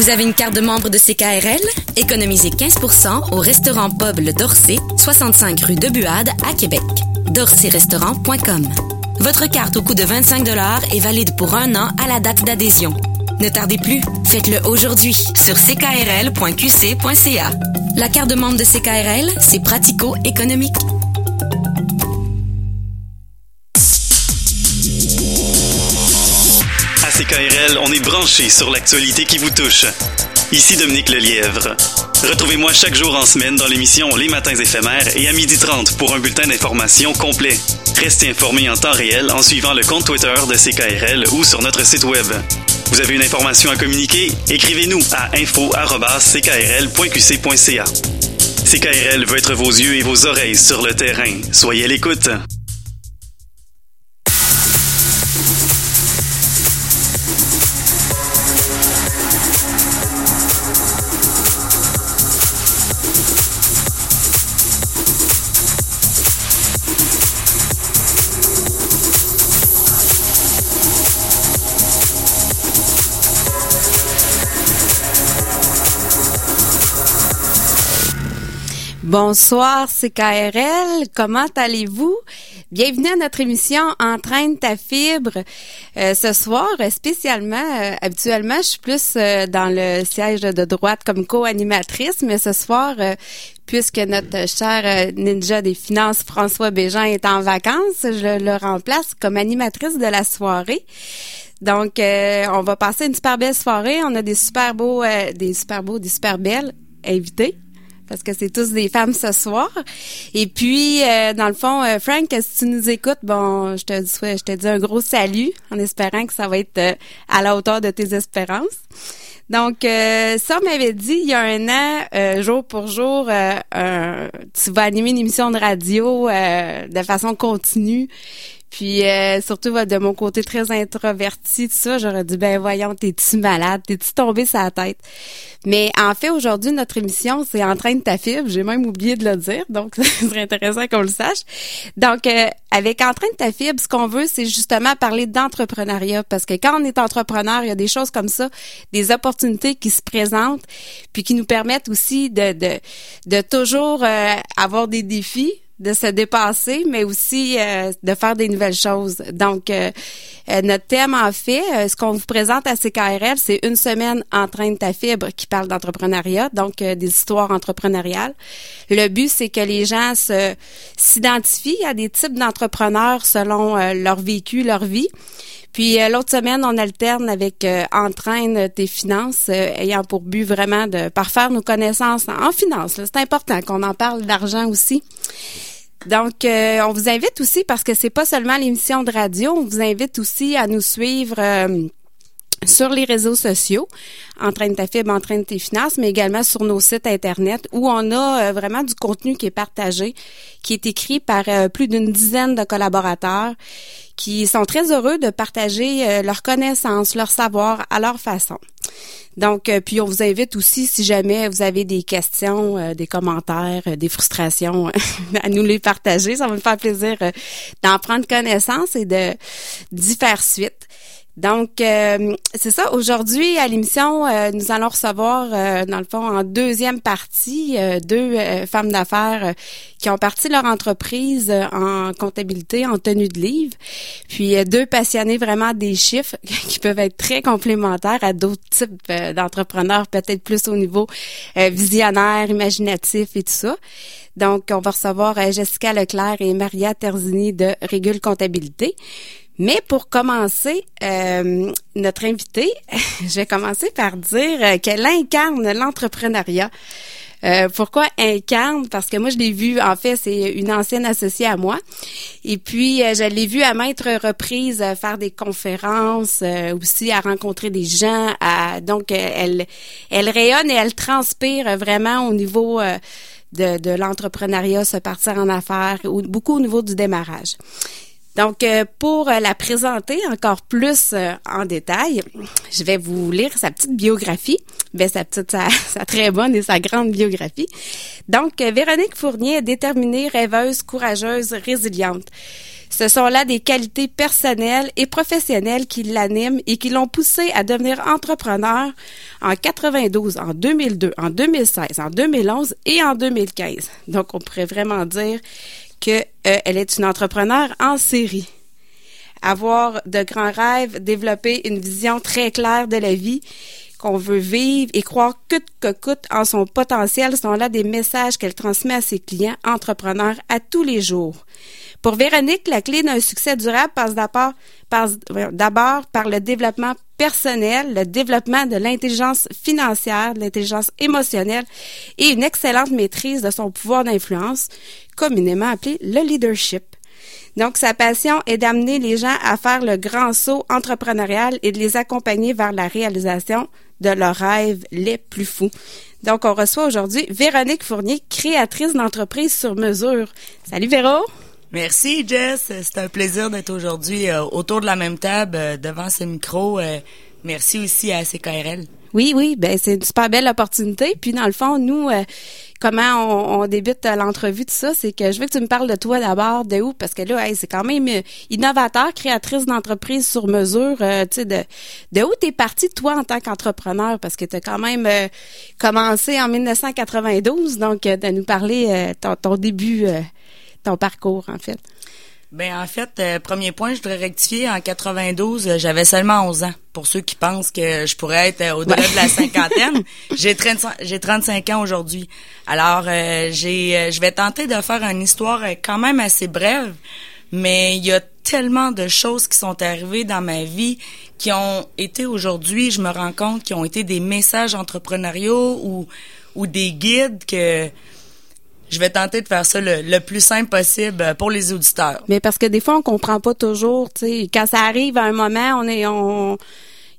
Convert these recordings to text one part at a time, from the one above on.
Vous avez une carte de membre de CKRL? Économisez 15% au restaurant Pub Le Dorcet, 65 rue de Buade à Québec. dorcetrestaurant.com. Votre carte au coût de 25 est valide pour un an à la date d'adhésion. Ne tardez plus, faites-le aujourd'hui sur ckrl.qc.ca. La carte de membre de CKRL, c'est pratico-économique. CKRL, on est branché sur l'actualité qui vous touche. Ici Dominique Lelièvre. Retrouvez-moi chaque jour en semaine dans l'émission Les Matins éphémères et à 12h30 pour un bulletin d'information complet. Restez informés en temps réel en suivant le compte Twitter de CKRL ou sur notre site web. Vous avez une information à communiquer? Écrivez-nous à info.ckrl.qc.ca. CKRL veut être vos yeux et vos oreilles sur le terrain. Soyez à l'écoute. Bonsoir, c'est KRL. Comment allez-vous? Bienvenue à notre émission Entraîne ta fibre. Euh, ce soir, spécialement, euh, habituellement, je suis plus euh, dans le siège de droite comme co-animatrice, mais ce soir, puisque notre cher ninja des finances, François Bégin, est en vacances, je le remplace comme animatrice de la soirée. Donc, on va passer une super belle soirée. On a des super beaux, des super beaux, des super belles invités parce que c'est tous des femmes ce soir. Et puis, euh, dans le fond, euh, Frank, si tu nous écoutes, bon, je te dis, je te dis un gros salut en espérant que ça va être euh, à la hauteur de tes espérances. Donc, ça m'avait dit il y a un an, jour pour jour, tu vas animer une émission de radio de façon continue. Puis euh, surtout de mon côté très introverti, tout ça, j'aurais dit ben voyons, t'es-tu malade, t'es-tu tombé la tête? Mais en fait, aujourd'hui, notre émission, c'est Entraîne ta fibre. J'ai même oublié de le dire, donc ce serait intéressant qu'on le sache. Donc, euh, avec Entraîne ta fibre, ce qu'on veut, c'est justement parler d'entrepreneuriat. Parce que quand on est entrepreneur, il y a des choses comme ça, des opportunités qui se présentent, puis qui nous permettent aussi de, de, de toujours euh, avoir des défis de se dépasser, mais aussi euh, de faire des nouvelles choses. Donc, euh, euh, notre thème, en fait, ce qu'on vous présente à CKRL, c'est une semaine en train de ta fibre qui parle d'entrepreneuriat, donc des histoires entrepreneuriales. Le but, c'est que les gens se s'identifient à des types d'entrepreneurs selon leur vécu, leur vie. Puis l'autre semaine, on alterne avec entraîne tes finances, ayant pour but vraiment de parfaire nos connaissances en finances. C'est important qu'on en parle d'argent aussi. Donc, euh, on vous invite aussi, parce que c'est pas seulement l'émission de radio, on vous invite aussi à nous suivre euh, sur les réseaux sociaux, Entraîne ta fibre, Entraîne tes finances, mais également sur nos sites Internet où on a euh, vraiment du contenu qui est partagé, qui est écrit par plus d'une dizaine de collaborateurs qui sont très heureux de partager leurs connaissances, leur savoir à leur façon. Donc, euh, puis on vous invite aussi, si jamais vous avez des questions, euh, des commentaires, euh, des frustrations, à nous les partager. Ça va me faire plaisir d'en prendre connaissance et de d'y faire suite. Donc, euh, c'est ça. Aujourd'hui, à l'émission, euh, nous allons recevoir, euh, dans le fond, en deuxième partie, deux femmes d'affaires qui ont parti leur entreprise en comptabilité, en tenue de livre. Puis, deux passionnés vraiment des chiffres qui peuvent être très complémentaires à d'autres types d'entrepreneurs, peut-être plus au niveau visionnaire, imaginatif et tout ça. Donc, on va recevoir Jessica Leclerc et Maria Terzini de Régule Comptabilité. Mais pour commencer, euh, notre invitée, je vais commencer par dire qu'elle incarne l'entrepreneuriat. Euh, pourquoi incarne? Parce que moi je l'ai vu, en fait, c'est une ancienne associée à moi. Et puis euh, je l'ai vue à maintes reprises faire des conférences, aussi à rencontrer des gens. À, donc elle, elle rayonne et elle transpire vraiment au niveau de, de l'entrepreneuriat, se partir en affaires, beaucoup au niveau du démarrage. Donc, euh, pour euh, la présenter encore plus euh, en détail, je vais vous lire sa petite biographie. Ben, sa petite, sa, sa, très bonne et sa grande biographie. Donc, Véronique Fournier est déterminée, rêveuse, courageuse, résiliente. Ce sont là des qualités personnelles et professionnelles qui l'animent et qui l'ont poussé à devenir entrepreneur en 92, en 2002, en 2016, en 2011 et en 2015. Donc, on pourrait vraiment dire qu'elle euh, est une entrepreneur en série avoir de grands rêves, développer une vision très claire de la vie qu'on veut vivre et croire coûte que coûte en son potentiel sont là des messages qu'elle transmet à ses clients entrepreneurs à tous les jours. Pour Véronique, la clé d'un succès durable passe d'abord par, le développement personnel, le développement de l'intelligence financière, de l'intelligence émotionnelle et une excellente maîtrise de son pouvoir d'influence, communément appelé le leadership. Donc, sa passion est d'amener les gens à faire le grand saut entrepreneurial et de les accompagner vers la réalisation de leurs rêves les plus fous. Donc, on reçoit aujourd'hui Véronique Fournier, créatrice d'entreprise sur mesure. Salut Véro! Merci Jess, c'est un plaisir d'être aujourd'hui euh, autour de la même table euh, devant ce micro. Euh, merci aussi à CKRL. Oui, oui, ben c'est une super belle opportunité. Puis dans le fond, nous, comment on, on débute l'entrevue de ça, c'est que je veux que tu me parles de toi d'abord, de où, parce que là, c'est quand même innovateur, créatrice d'entreprise sur mesure. tu sais, de, de où t'es parti toi en tant qu'entrepreneur, parce que tu as quand même commencé en 1992, donc de nous parler ton, ton début ton parcours, en fait? Ben en fait, euh, premier point, je voudrais rectifier. En 92, euh, j'avais seulement 11 ans. Pour ceux qui pensent que je pourrais être euh, au-delà de la cinquantaine, j'ai 35, j'ai 35 ans aujourd'hui. Alors, j'ai, je vais tenter de faire une histoire quand même assez brève, mais il y a tellement de choses qui sont arrivées dans ma vie qui ont été aujourd'hui, je me rends compte, qui ont été des messages entrepreneuriaux ou ou des guides que je vais tenter de faire ça le, plus simple possible euh, pour les auditeurs. Mais parce que des fois, on comprend pas toujours, tu sais, quand ça arrive à un moment, on est, on,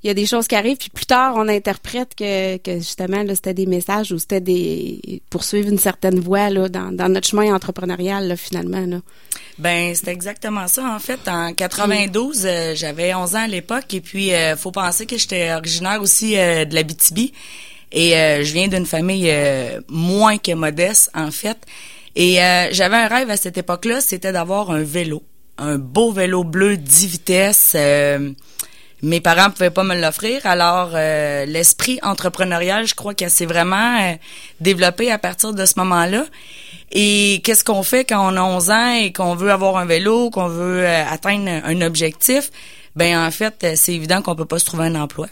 il y a des choses qui arrivent, puis plus tard, on interprète que, que justement, là, c'était des messages ou c'était des, poursuivre une certaine voie, là, dans, dans notre chemin entrepreneurial, là, finalement, là. Ben, c'est exactement ça. En fait, en 92, euh, j'avais 11 ans à l'époque, et puis, euh, faut penser que j'étais originaire aussi de la BTB. Et euh, je viens d'une famille euh, moins que modeste, en fait. Et euh, j'avais un rêve à cette époque-là, c'était d'avoir un vélo. Un beau vélo bleu 10 vitesses. mes parents pouvaient pas me l'offrir, alors l'esprit entrepreneurial, je crois qu'il s'est vraiment développé à partir de ce moment-là. Et qu'est-ce qu'on fait quand on a 11 ans et qu'on veut avoir un vélo, qu'on veut atteindre un objectif? Ben en fait, c'est évident qu'on peut pas se trouver un emploi.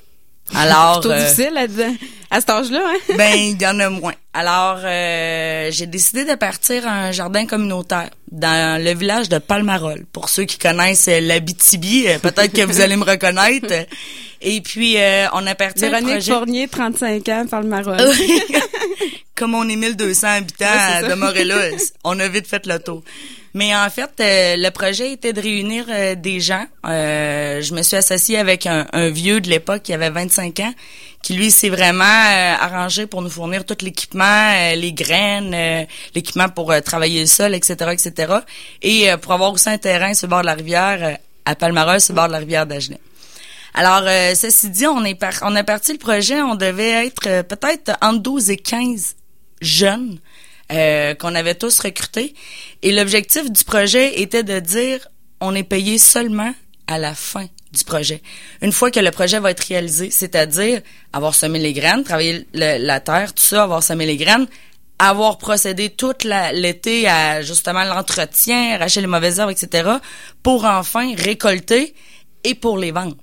Alors, plutôt euh, difficile à, à cet âge-là, hein? ben, il y en a moins. Alors, euh, j'ai décidé de partir à un jardin communautaire dans le village de Palmarol. Pour ceux qui connaissent l'Abitibi, euh, peut-être que vous allez me reconnaître. Et puis, on a parti Véronique projet... Fournier, 35 ans, Palmarol. Comme on est 1200 habitants de Morelos, on a vite fait le tour. Mais en fait, euh, le projet était de réunir euh, des gens. Euh, je me suis associée avec un, vieux de l'époque qui avait 25 ans, qui lui s'est vraiment arrangé pour nous fournir tout l'équipement, les graines, l'équipement pour travailler le sol, etc., etc. Et pour avoir aussi un terrain sur le bord de la rivière, à Palmarès, sur le bord de la rivière d'Agenais. Alors, ceci dit, on est on a parti le projet, on devait être peut-être entre 12 et 15 jeunes euh, qu'on avait tous recrutés. Et l'objectif du projet était de dire, on est payé seulement à la fin du projet. Une fois que le projet va être réalisé, c'est-à-dire avoir semé les graines, travailler la terre, tout ça, avoir semé les graines, avoir procédé toute l'été à justement l'entretien, arracher les mauvaises herbes, etc., pour enfin récolter et pour les vendre.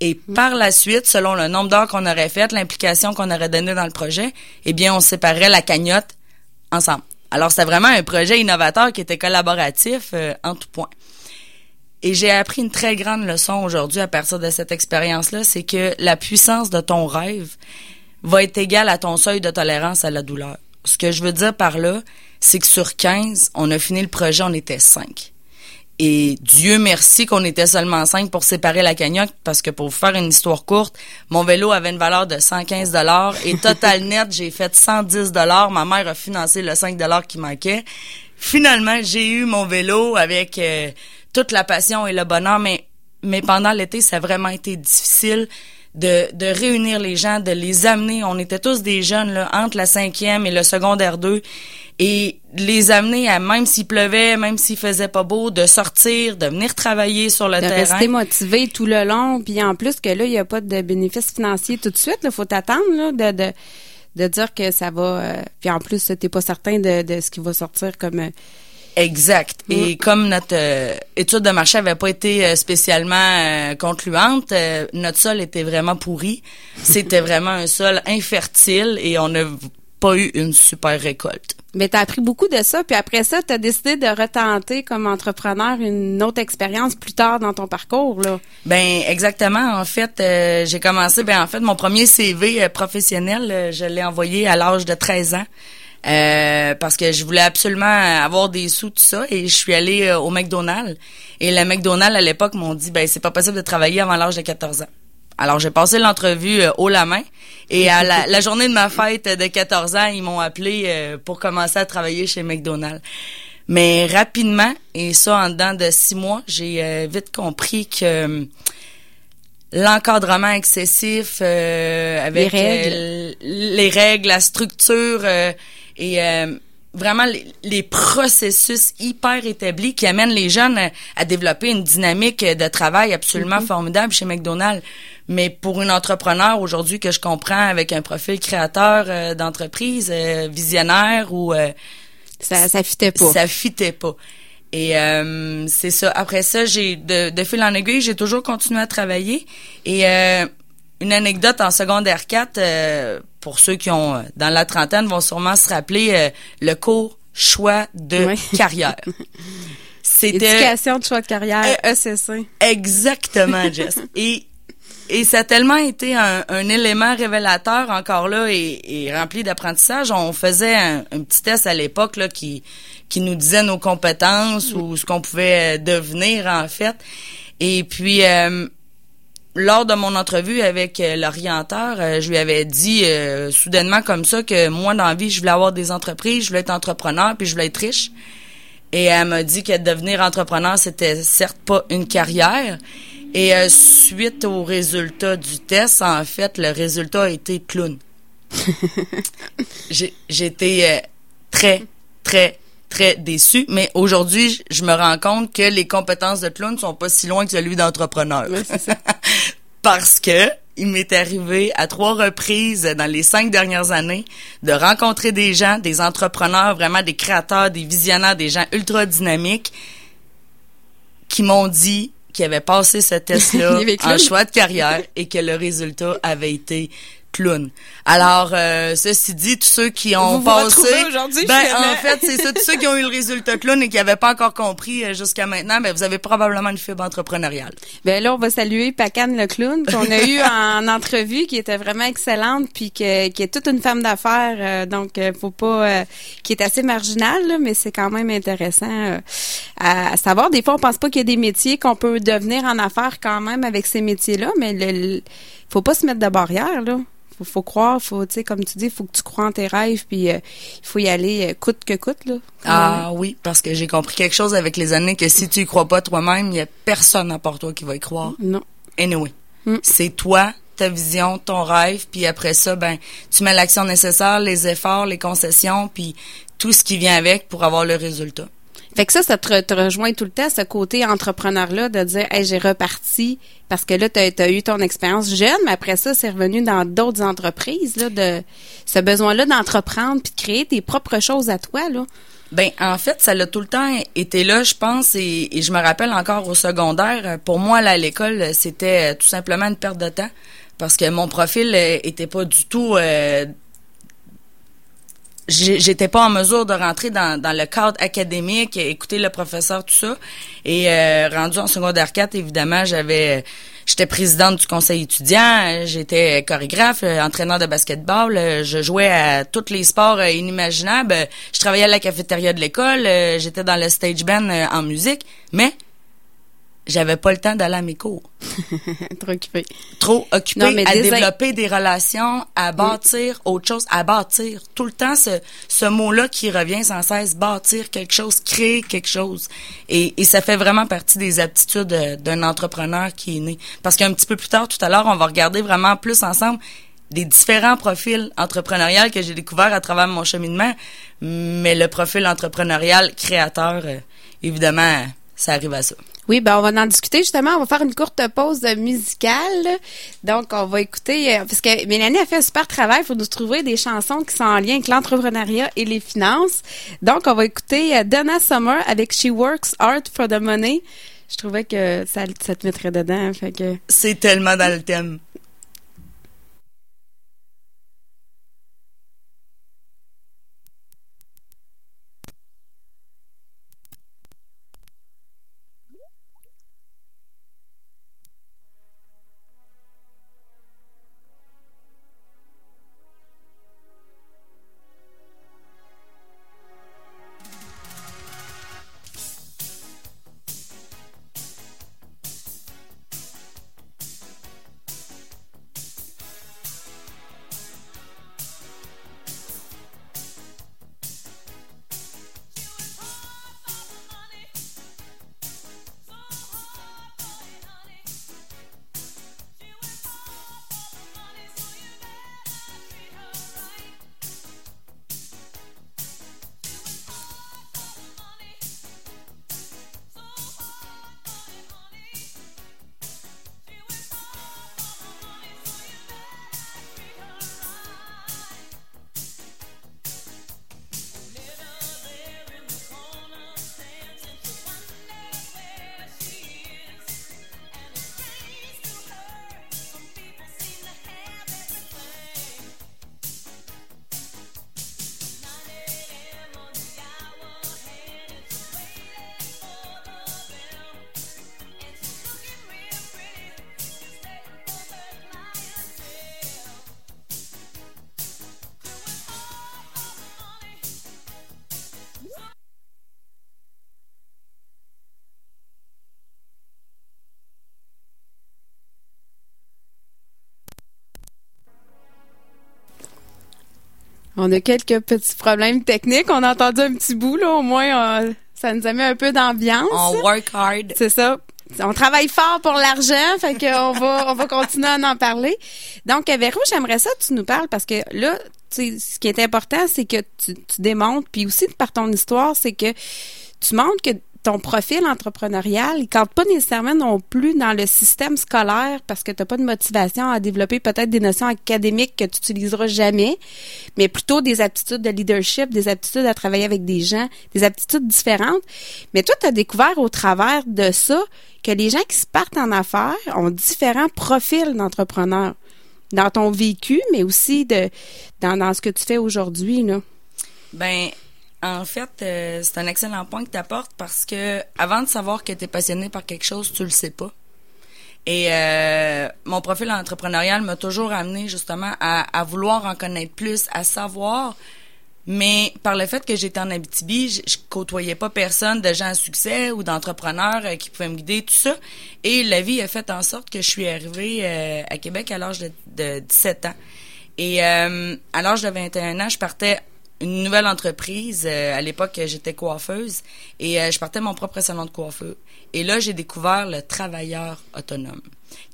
Et mm. par la suite, selon le nombre d'heures qu'on aurait fait, l'implication qu'on aurait donnée dans le projet, eh bien, on séparait la cagnotte ensemble. Alors, c'était vraiment un projet innovateur qui était collaboratif euh, en tout point. Et j'ai appris une très grande leçon aujourd'hui à partir de cette expérience-là, c'est que la puissance de ton rêve va être égale à ton seuil de tolérance à la douleur. Ce que je veux dire par là, c'est que sur 15, on a fini le projet, on était 5. Et Dieu merci qu'on était seulement cinq pour séparer la cagnotte parce que pour vous faire une histoire courte, mon vélo avait une valeur de 115 dollars et total net, j'ai fait 110 dollars. Ma mère a financé le 5 dollars qui manquait. Finalement, j'ai eu mon vélo avec euh, toute la passion et le bonheur, mais mais pendant l'été, ça a vraiment été difficile de, de réunir les gens, de les amener. On était tous des jeunes là, entre la cinquième et le secondaire 2 et de les amener à, même s'il pleuvait, même s'il faisait pas beau, de sortir, de venir travailler sur le terrain. De rester motivé tout le long. Puis en plus que là, il n'y a pas de bénéfices financiers tout de suite. Il faut t'attendre de, de, de, dire que ça va... Euh, puis en plus, tu pas certain de, de ce qui va sortir comme... Euh, Exact. Et mm. comme notre euh, étude de marché avait pas été euh, spécialement euh, concluante, notre sol était vraiment pourri. C'était vraiment un sol infertile et on n'a pas eu une super récolte. Mais tu as appris beaucoup de ça, puis après ça, tu as décidé de retenter comme entrepreneur une autre expérience plus tard dans ton parcours là. Ben exactement, en fait, j'ai commencé ben en fait mon premier CV professionnel, je l'ai envoyé à l'âge de 13 ans. Euh, parce que je voulais absolument avoir des sous tout ça et je suis allée euh, au McDonald's et le McDonald's à l'époque m'ont dit ben c'est pas possible de travailler avant l'âge de 14 ans. Alors j'ai passé l'entrevue euh, haut la main et à la, journée de ma fête de 14 ans, ils m'ont appelé pour commencer à travailler chez McDonald's. Mais rapidement et ça en dedans de six mois, j'ai vite compris que l'encadrement excessif avec les règles. les règles, la structure et euh, vraiment les, processus hyper établis qui amènent les jeunes à, développer une dynamique de travail absolument mm-hmm. formidable chez McDonald's. Mais pour une entrepreneur aujourd'hui que je comprends avec un profil créateur euh, d'entreprise, euh, visionnaire ou ça ça fitait pas. Ça fitait pas. Et c'est ça. Après ça, j'ai de, de fil en aiguille, j'ai toujours continué à travailler. Et une anecdote en secondaire 4, pour ceux qui ont euh, dans la trentaine vont sûrement se rappeler euh, le cours choix de carrière. C'était éducation de choix de carrière ECC. E Exactement, Jess. et et ça a tellement été un, élément révélateur encore là et, rempli d'apprentissage. On faisait un, petit test à l'époque là qui qui nous disait nos compétences ou ce qu'on pouvait devenir en fait. Et puis euh, lors de mon entrevue avec euh, l'orienteur, euh, je lui avais dit euh, soudainement comme ça que moi dans la vie, je voulais avoir des entreprises, je voulais être entrepreneur, puis je voulais être riche. Et elle m'a dit que devenir entrepreneur, c'était certes pas une carrière. Et suite au résultat du test, en fait, le résultat a été clown. J'étais très, très, très déçu, mais aujourd'hui, je me rends compte que les compétences de clown sont pas si loin que celui d'entrepreneur. Parce que il m'est arrivé à trois reprises dans les cinq dernières années de rencontrer des gens, des entrepreneurs, vraiment des créateurs, des visionnaires, des gens ultra dynamiques qui m'ont dit qu'ils avaient passé ce test-là en choix de carrière et que le résultat avait été clown. Alors, euh, ceci dit, tous ceux qui ont vous passé, aujourd'hui, ben en fait, c'est ça, tous ceux qui ont eu le résultat clown et qui n'avaient pas encore compris euh, jusqu'à maintenant, ben vous avez probablement une fibre entrepreneuriale. Ben là, on va saluer Pacan le clown qu'on a eu en entrevue, qui était vraiment excellente, puis qui est toute une femme d'affaires, euh, donc faut pas, qui est assez marginale, mais c'est quand même intéressant à, savoir. Des fois, on pense pas qu'il y a des métiers qu'on peut devenir en affaires quand même avec ces métiers-là, mais le, faut pas se mettre de barrière là faut, faut croire, faut, tu sais, comme tu dis, il faut que tu crois en tes rêves, puis euh, il faut y aller euh, coûte que coûte, là. Ah oui, parce que j'ai compris quelque chose avec les années, que si tu y crois pas toi-même, il y a personne à part toi qui va y croire. Non. Anyway, mm. c'est toi, ta vision, ton rêve, puis après ça, ben, tu mets l'action nécessaire, les efforts, les concessions, puis tout ce qui vient avec pour avoir le résultat. Fait que ça, ça te, rejoint tout le temps, ce côté entrepreneur-là, de dire, hey, j'ai reparti, parce que là, tu as, eu ton expérience jeune, mais après ça, c'est revenu dans d'autres entreprises, là, de ce besoin-là d'entreprendre puis de créer tes propres choses à toi, là. Ben en fait, ça l'a tout le temps été là, je pense, et, je me rappelle encore au secondaire. Pour moi, là, à l'école, c'était tout simplement une perte de temps parce que mon profil euh, était pas du tout euh, j'étais pas en mesure de rentrer dans, le cadre académique, écouter le professeur, tout ça. Et euh, rendu en secondaire 4, évidemment, j'avais j'étais présidente du conseil étudiant, j'étais chorégraphe, euh, entraîneur de basketball, euh, je jouais à tous les sports inimaginables, je travaillais à la cafétéria de l'école, j'étais dans le stage band en musique, mais j'avais pas le temps d'aller à mes cours. Trop occupé. Trop occupé à développer des relations, à bâtir autre chose, à bâtir. Tout le temps, ce, ce mot-là qui revient sans cesse, bâtir quelque chose, créer quelque chose. Et, et ça fait vraiment partie des aptitudes d'un entrepreneur qui est né. Parce qu'un petit peu plus tard, tout à l'heure, on va regarder vraiment plus ensemble des différents profils entrepreneuriaux que j'ai découvert à travers mon cheminement, mais le profil entrepreneurial créateur, euh, évidemment, ça arrive à ça. Oui, ben on va en discuter justement. On va faire une courte pause musicale. Donc, on va écouter, euh, parce que Mélanie a fait un super travail. Il faut nous trouver des chansons qui sont en lien avec l'entrepreneuriat et les finances. Donc, on va écouter euh, Donna Summer avec She Works Art for the Money. Je trouvais que ça, ça te mettrait dedans. Fait que... C'est tellement dans le thème. On a quelques petits problèmes techniques. On a entendu un petit bout, là. Au moins, ça nous a mis un peu d'ambiance. On work hard. C'est ça. On travaille fort pour l'argent, fait qu'on va, on va continuer à en parler. Donc, Véro, j'aimerais ça que tu nous parles parce que là, tu sais, ce qui est important, c'est que tu, tu démontres, puis aussi par ton histoire, c'est que tu montres que ton profil entrepreneurial, il compte pas nécessairement non plus dans le système scolaire parce que tu n'as pas de motivation à développer peut-être des notions académiques que tu utiliseras jamais, mais plutôt des aptitudes de leadership, des aptitudes à travailler avec des gens, des aptitudes différentes. Mais toi, tu as découvert au travers de ça que les gens qui se partent en affaires ont différents profils d'entrepreneurs dans ton vécu, mais aussi de dans, dans ce que tu fais aujourd'hui. Là. Ben, en fait, euh, c'est un excellent point que tu apportes parce que avant de savoir que tu es passionné par quelque chose, tu le sais pas. Et euh, mon profil entrepreneurial m'a toujours amené justement à, vouloir en connaître plus, à savoir. Mais par le fait que j'étais en Abitibi, je, je, côtoyais pas personne de gens à succès ou d'entrepreneurs euh, qui pouvaient me guider, tout ça. Et la vie a fait en sorte que je suis arrivée à Québec à l'âge de, de, 17 ans. Et à l'âge de 21 ans, je partais une nouvelle entreprise. Euh, à l'époque, j'étais coiffeuse et euh, je partais mon propre salon de coiffeur. Et là, j'ai découvert le travailleur autonome,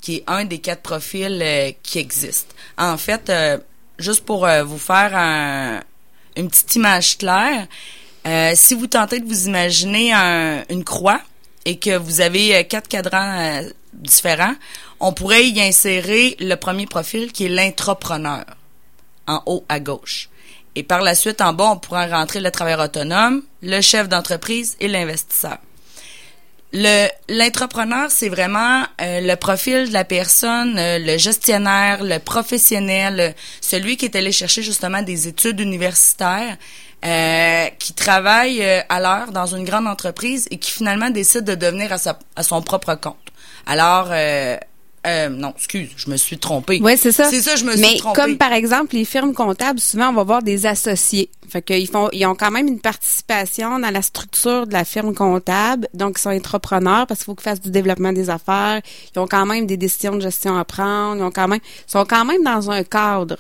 qui est un des quatre profils euh, qui existent. En fait, juste pour vous faire une petite image claire, si vous tentez de vous imaginer une croix et que vous avez quatre cadrans différents, on pourrait y insérer le premier profil qui est l'intrapreneur en haut à gauche. Et par la suite, en bas, on pourra rentrer le travailleur autonome, le chef d'entreprise et l'investisseur. Le l'entrepreneur, c'est vraiment euh, le profil de la personne, euh, le gestionnaire, le professionnel, celui qui est allé chercher justement des études universitaires, euh, qui travaille à l'heure dans une grande entreprise et qui finalement décide de devenir à, sa, à son propre compte. Alors, euh, non, excuse, je me suis trompée. Oui, c'est ça. C'est ça, je me suis trompée. Mais comme par exemple les firmes comptables, souvent on va voir des associés. Fait qu'ils font, ils ont quand même une participation dans la structure de la firme comptable. Donc ils sont entrepreneurs parce qu'il faut qu'ils fassent du développement des affaires. Ils ont quand même des décisions de gestion à prendre. Ils ont quand même, sont quand même dans un cadre.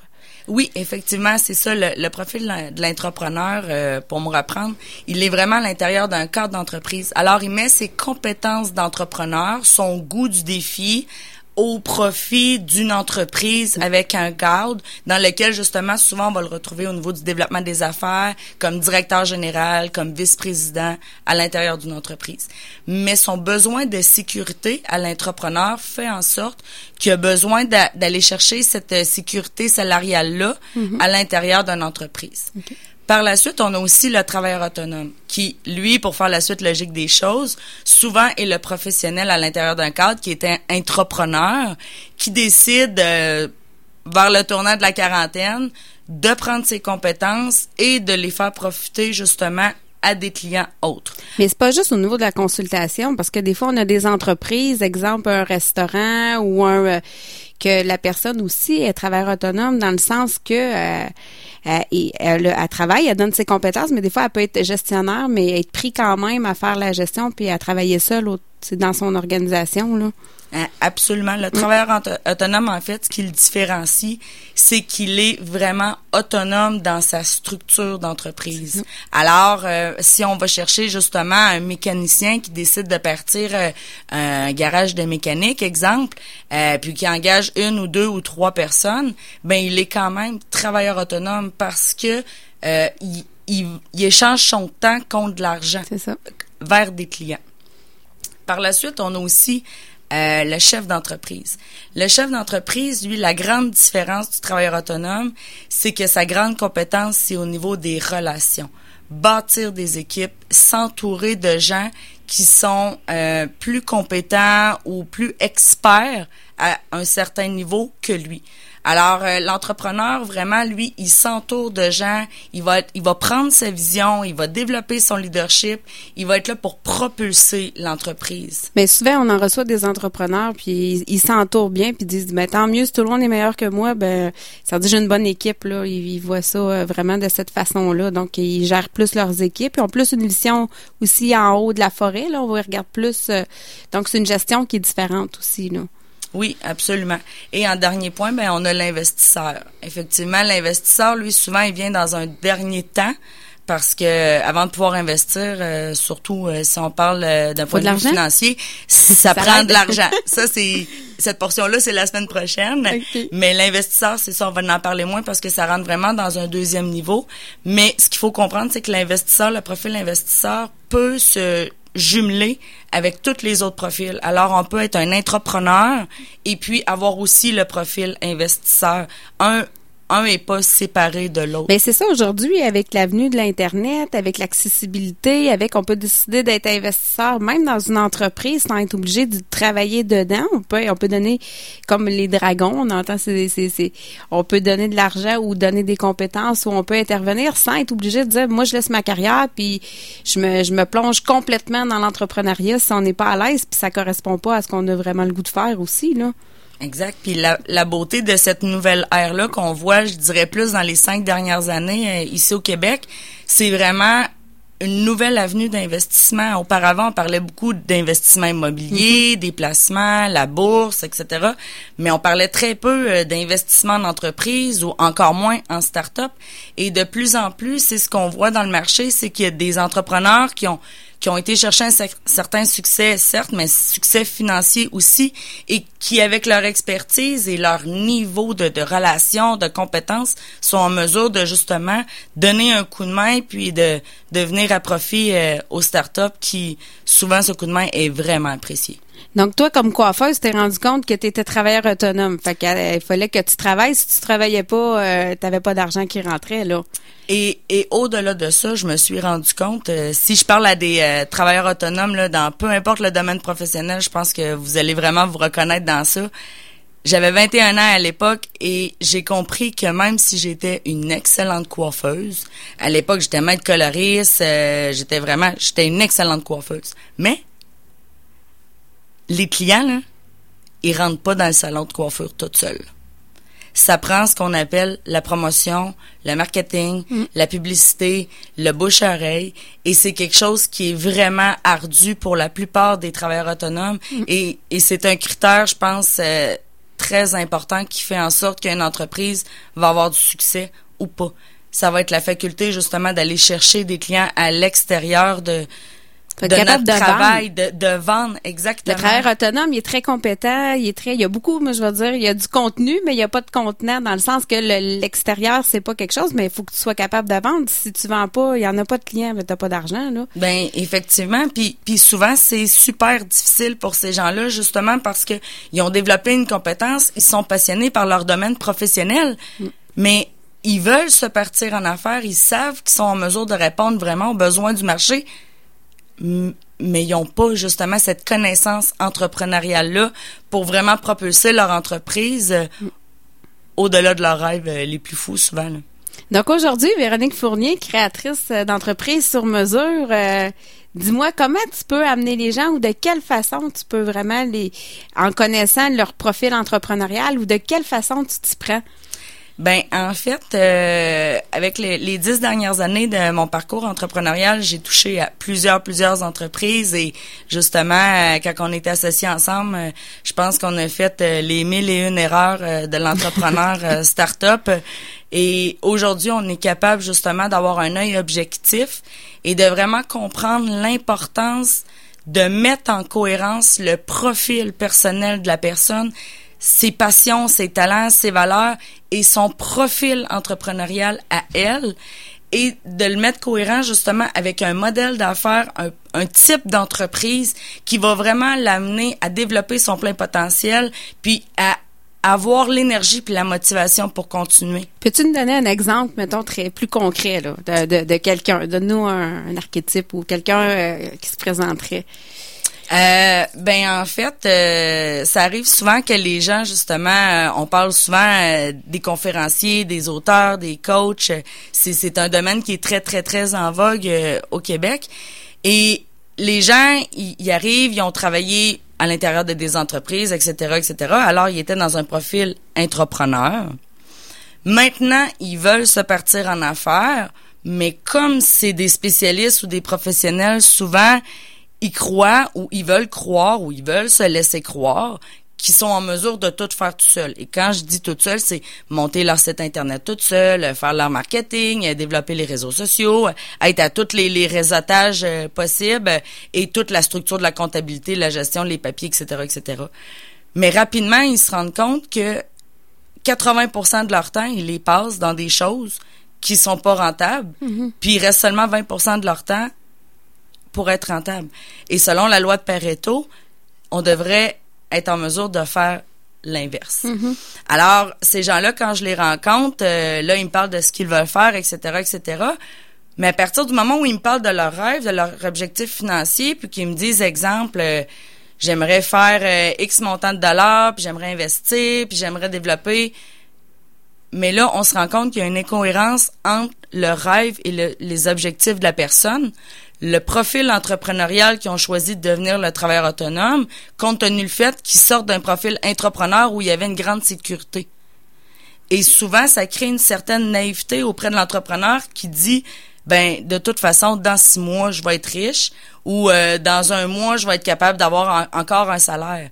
Oui, effectivement, c'est ça le, profil de l'entrepreneur euh, pour me reprendre. Il est vraiment à l'intérieur d'un cadre d'entreprise. Alors, il met ses compétences d'entrepreneur, son goût du défi au profit d'une entreprise avec un cadre dans lequel justement souvent on va le retrouver au niveau du développement des affaires comme directeur général, comme vice-président à l'intérieur d'une entreprise. Mais son besoin de sécurité à l'entrepreneur fait en sorte qu'il a besoin d'aller chercher cette euh, sécurité salariale là mm-hmm. à l'intérieur d'une entreprise. Par la suite, on a aussi le travailleur autonome qui, lui, pour faire la suite logique des choses, souvent est le professionnel à l'intérieur d'un cadre qui est un entrepreneur qui décide euh, vers le tournant de la quarantaine de prendre ses compétences et de les faire profiter justement à des clients autres. Mais c'est pas juste au niveau de la consultation, parce que des fois on a des entreprises, exemple un restaurant ou un euh, que la personne aussi est travailleur autonome dans le sens que euh, et elle, elle, travaille, elle donne ses compétences, mais des fois, elle peut être gestionnaire, mais être pris quand même à faire la gestion puis à travailler seule dans son organisation. Là. Hein, absolument. Le travailleur autonome, en fait, ce qui le différencie, c'est qu'il est vraiment autonome dans sa structure d'entreprise. Alors, euh, si on va chercher justement un mécanicien qui décide de partir euh, un garage de mécanique, exemple, euh, puis qui engage une ou deux ou trois personnes, ben il est quand même travailleur autonome parce que il, il, échange son temps contre de l'argent vers des clients. Par la suite, on a aussi euh, le chef d'entreprise. Le chef d'entreprise, lui, la grande différence du travailleur autonome, c'est que sa grande compétence, c'est au niveau des relations. Bâtir des équipes, s'entourer de gens qui sont euh, plus compétents ou plus experts à un certain niveau que lui. Alors euh, l'entrepreneur vraiment lui, il s'entoure de gens, il va il va prendre sa vision, il va développer son leadership, il va être là pour propulser l'entreprise. Mais souvent on en reçoit des entrepreneurs puis ils s'entourent bien puis ils disent mais tant mieux si tout le monde est meilleur que moi, ben ça veut dire j'ai une bonne équipe là, ils, voient ça euh, vraiment de cette façon-là. Donc ils gèrent plus leurs équipes, ils ont plus une vision aussi en haut de la forêt là, on va regarder plus euh, donc c'est une gestion qui est différente aussi là. Oui, absolument. Et en dernier point, ben on a l'investisseur. Effectivement, l'investisseur, lui, souvent, il vient dans un dernier temps parce que avant de pouvoir investir, euh, surtout euh, si on parle euh, d'un point de, vue financier, ça, prend de l'argent. ça c'est cette portion-là, c'est la semaine prochaine. Mais l'investisseur, c'est ça, on va en parler moins parce que ça rentre vraiment dans un deuxième niveau. Mais ce qu'il faut comprendre, c'est que l'investisseur, le profil investisseur peut se jumelé avec tous les autres profils. Alors, on peut être un entrepreneur et puis avoir aussi le profil investisseur. Un un est pas séparé de l'autre. Mais ben, c'est ça aujourd'hui avec l'avenue de l'internet, avec l'accessibilité, avec on peut décider d'être investisseur même dans une entreprise sans être obligé de travailler dedans. On peut on peut donner comme les dragons, on entend c'est c'est on peut donner de l'argent ou donner des compétences ou on peut intervenir sans être obligé de dire moi je laisse ma carrière puis je me je me plonge complètement dans l'entrepreneuriat si on n'est pas à l'aise puis ça correspond pas à ce qu'on a vraiment le goût de faire aussi là. Exact. Puis la, la beauté de cette nouvelle ère-là qu'on voit, je dirais plus dans les cinq dernières années euh, ici au Québec, c'est vraiment une nouvelle avenue d'investissement. Auparavant, on parlait beaucoup d'investissement immobilier, mm-hmm. des placements, la bourse, etc. Mais on parlait très peu euh, d'investissement en entreprise ou encore moins en start-up. Et de plus en plus, c'est ce qu'on voit dans le marché, c'est qu'il y a des entrepreneurs qui ont qui ont été chercher un certain succès, certes, mais succès financier aussi, et qui, avec leur expertise et leur niveau de, de relation, de compétences, sont en mesure de justement donner un coup de main puis de, de venir à profit euh, aux startups qui, souvent, ce coup de main est vraiment apprécié. Donc, toi, comme coiffeuse, t'es rendu compte que tu étais travailleur autonome. Fait qu'il euh, fallait que tu travailles. Si tu travaillais pas, euh, tu n'avais pas d'argent qui rentrait, là. Et, et au-delà de ça, je me suis rendu compte, euh, si je parle à des travailleurs autonomes, là, dans peu importe le domaine professionnel, je pense que vous allez vraiment vous reconnaître dans ça. J'avais 21 ans à l'époque et j'ai compris que même si j'étais une excellente coiffeuse, à l'époque j'étais maître coloriste, j'étais vraiment, j'étais une excellente coiffeuse. Mais les clients, là, ils rentrent pas dans le salon de coiffure tout seuls. Ça prend ce qu'on appelle la promotion, le marketing, mm. la publicité, le bouche-oreille, et c'est quelque chose qui est vraiment ardu pour la plupart des travailleurs autonomes, mm. et, et c'est un critère, je pense, euh, très important qui fait en sorte qu'une entreprise va avoir du succès ou pas. Ça va être la faculté justement d'aller chercher des clients à l'extérieur de de notre travail, de, de, vendre, exactement. Le travailleur autonome, il est très compétent, il est très, il y a beaucoup, moi je veux dire, il y a du contenu, mais il y a pas de contenant dans le sens que l'extérieur c'est pas quelque chose, mais il faut que tu sois capable de vendre. Si tu vends pas, il y en a pas de clients, mais t'as pas d'argent là. Ben effectivement, puis puis souvent c'est super difficile pour ces gens-là justement parce que ils ont développé une compétence, ils sont passionnés par leur domaine professionnel, mm. mais ils veulent se partir en affaires, ils savent qu'ils sont en mesure de répondre vraiment aux besoins du marché, mais ils n'ont pas justement cette connaissance entrepreneuriale-là pour vraiment propulser leur entreprise euh, au-delà de leurs rêves euh, les plus fous souvent. Donc aujourd'hui, Véronique Fournier, créatrice euh, d'entreprise sur mesure, dis-moi comment tu peux amener les gens ou de quelle façon tu peux vraiment les, en connaissant leur profil entrepreneurial ou de quelle façon tu t'y prends? Ben en fait, euh, avec les, dix dernières années de mon parcours entrepreneurial, j'ai touché à plusieurs plusieurs entreprises et justement euh, quand on était associés ensemble, euh, je pense qu'on a fait les mille et une erreurs de l'entrepreneur start-up. Et aujourd'hui on est capable justement d'avoir un œil objectif et de vraiment comprendre l'importance de mettre en cohérence le profil personnel de la personne ses passions, ses talents, ses valeurs et son profil entrepreneurial à elle et de le mettre cohérent justement avec un modèle d'affaires, un, type d'entreprise qui va vraiment l'amener à développer son plein potentiel, puis à avoir l'énergie puis la motivation pour continuer. Peux-tu nous donner un exemple, mettons, très plus concret là, de, quelqu'un? Donne-nous un, archétype ou quelqu'un euh, qui se présenterait. Euh, ben en fait, euh, ça arrive souvent que les gens justement, euh, on parle souvent euh, des conférenciers, des auteurs, des coachs. C'est un domaine qui est très très très en vogue au Québec et les gens y, arrivent, ils ont travaillé à l'intérieur de des entreprises, etc., etc. Alors ils étaient dans un profil entrepreneur. Maintenant, ils veulent se partir en affaires, mais comme c'est des spécialistes ou des professionnels, souvent ils croient ou ils veulent croire ou ils veulent se laisser croire qu'ils sont en mesure de tout faire tout seul. Et quand je dis tout seul, c'est monter leur site internet tout seul, faire leur marketing, développer les réseaux sociaux, être à tous les, les réseautages euh, possibles et toute la structure de la comptabilité, la gestion, les papiers, etc., etc. Mais rapidement, ils se rendent compte que 80% de leur temps, ils les passent dans des choses qui sont pas rentables, mm-hmm. puis il reste seulement 20% de leur temps pour être rentable. Et selon la loi de Pareto, on devrait être en mesure de faire l'inverse. Mm-hmm. Alors, ces gens-là, quand je les rencontre, euh, là, ils me parlent de ce qu'ils veulent faire, etc., etc. Mais à partir du moment où ils me parlent de leurs rêves, de leurs objectifs financiers, puis qu'ils me disent, exemple, euh, j'aimerais faire euh, X montant de dollars, puis j'aimerais investir, puis j'aimerais développer. Mais là, on se rend compte qu'il y a une incohérence entre le rêve et les objectifs de la personne le profil entrepreneurial qu'ils ont choisi de devenir le travailleur autonome, compte tenu le fait qu'ils sortent d'un profil entrepreneur où il y avait une grande sécurité. Et souvent, ça crée une certaine naïveté auprès de l'entrepreneur qui dit, ben, de toute façon, dans six mois, je vais être riche ou euh, dans un mois, je vais être capable d'avoir encore un salaire.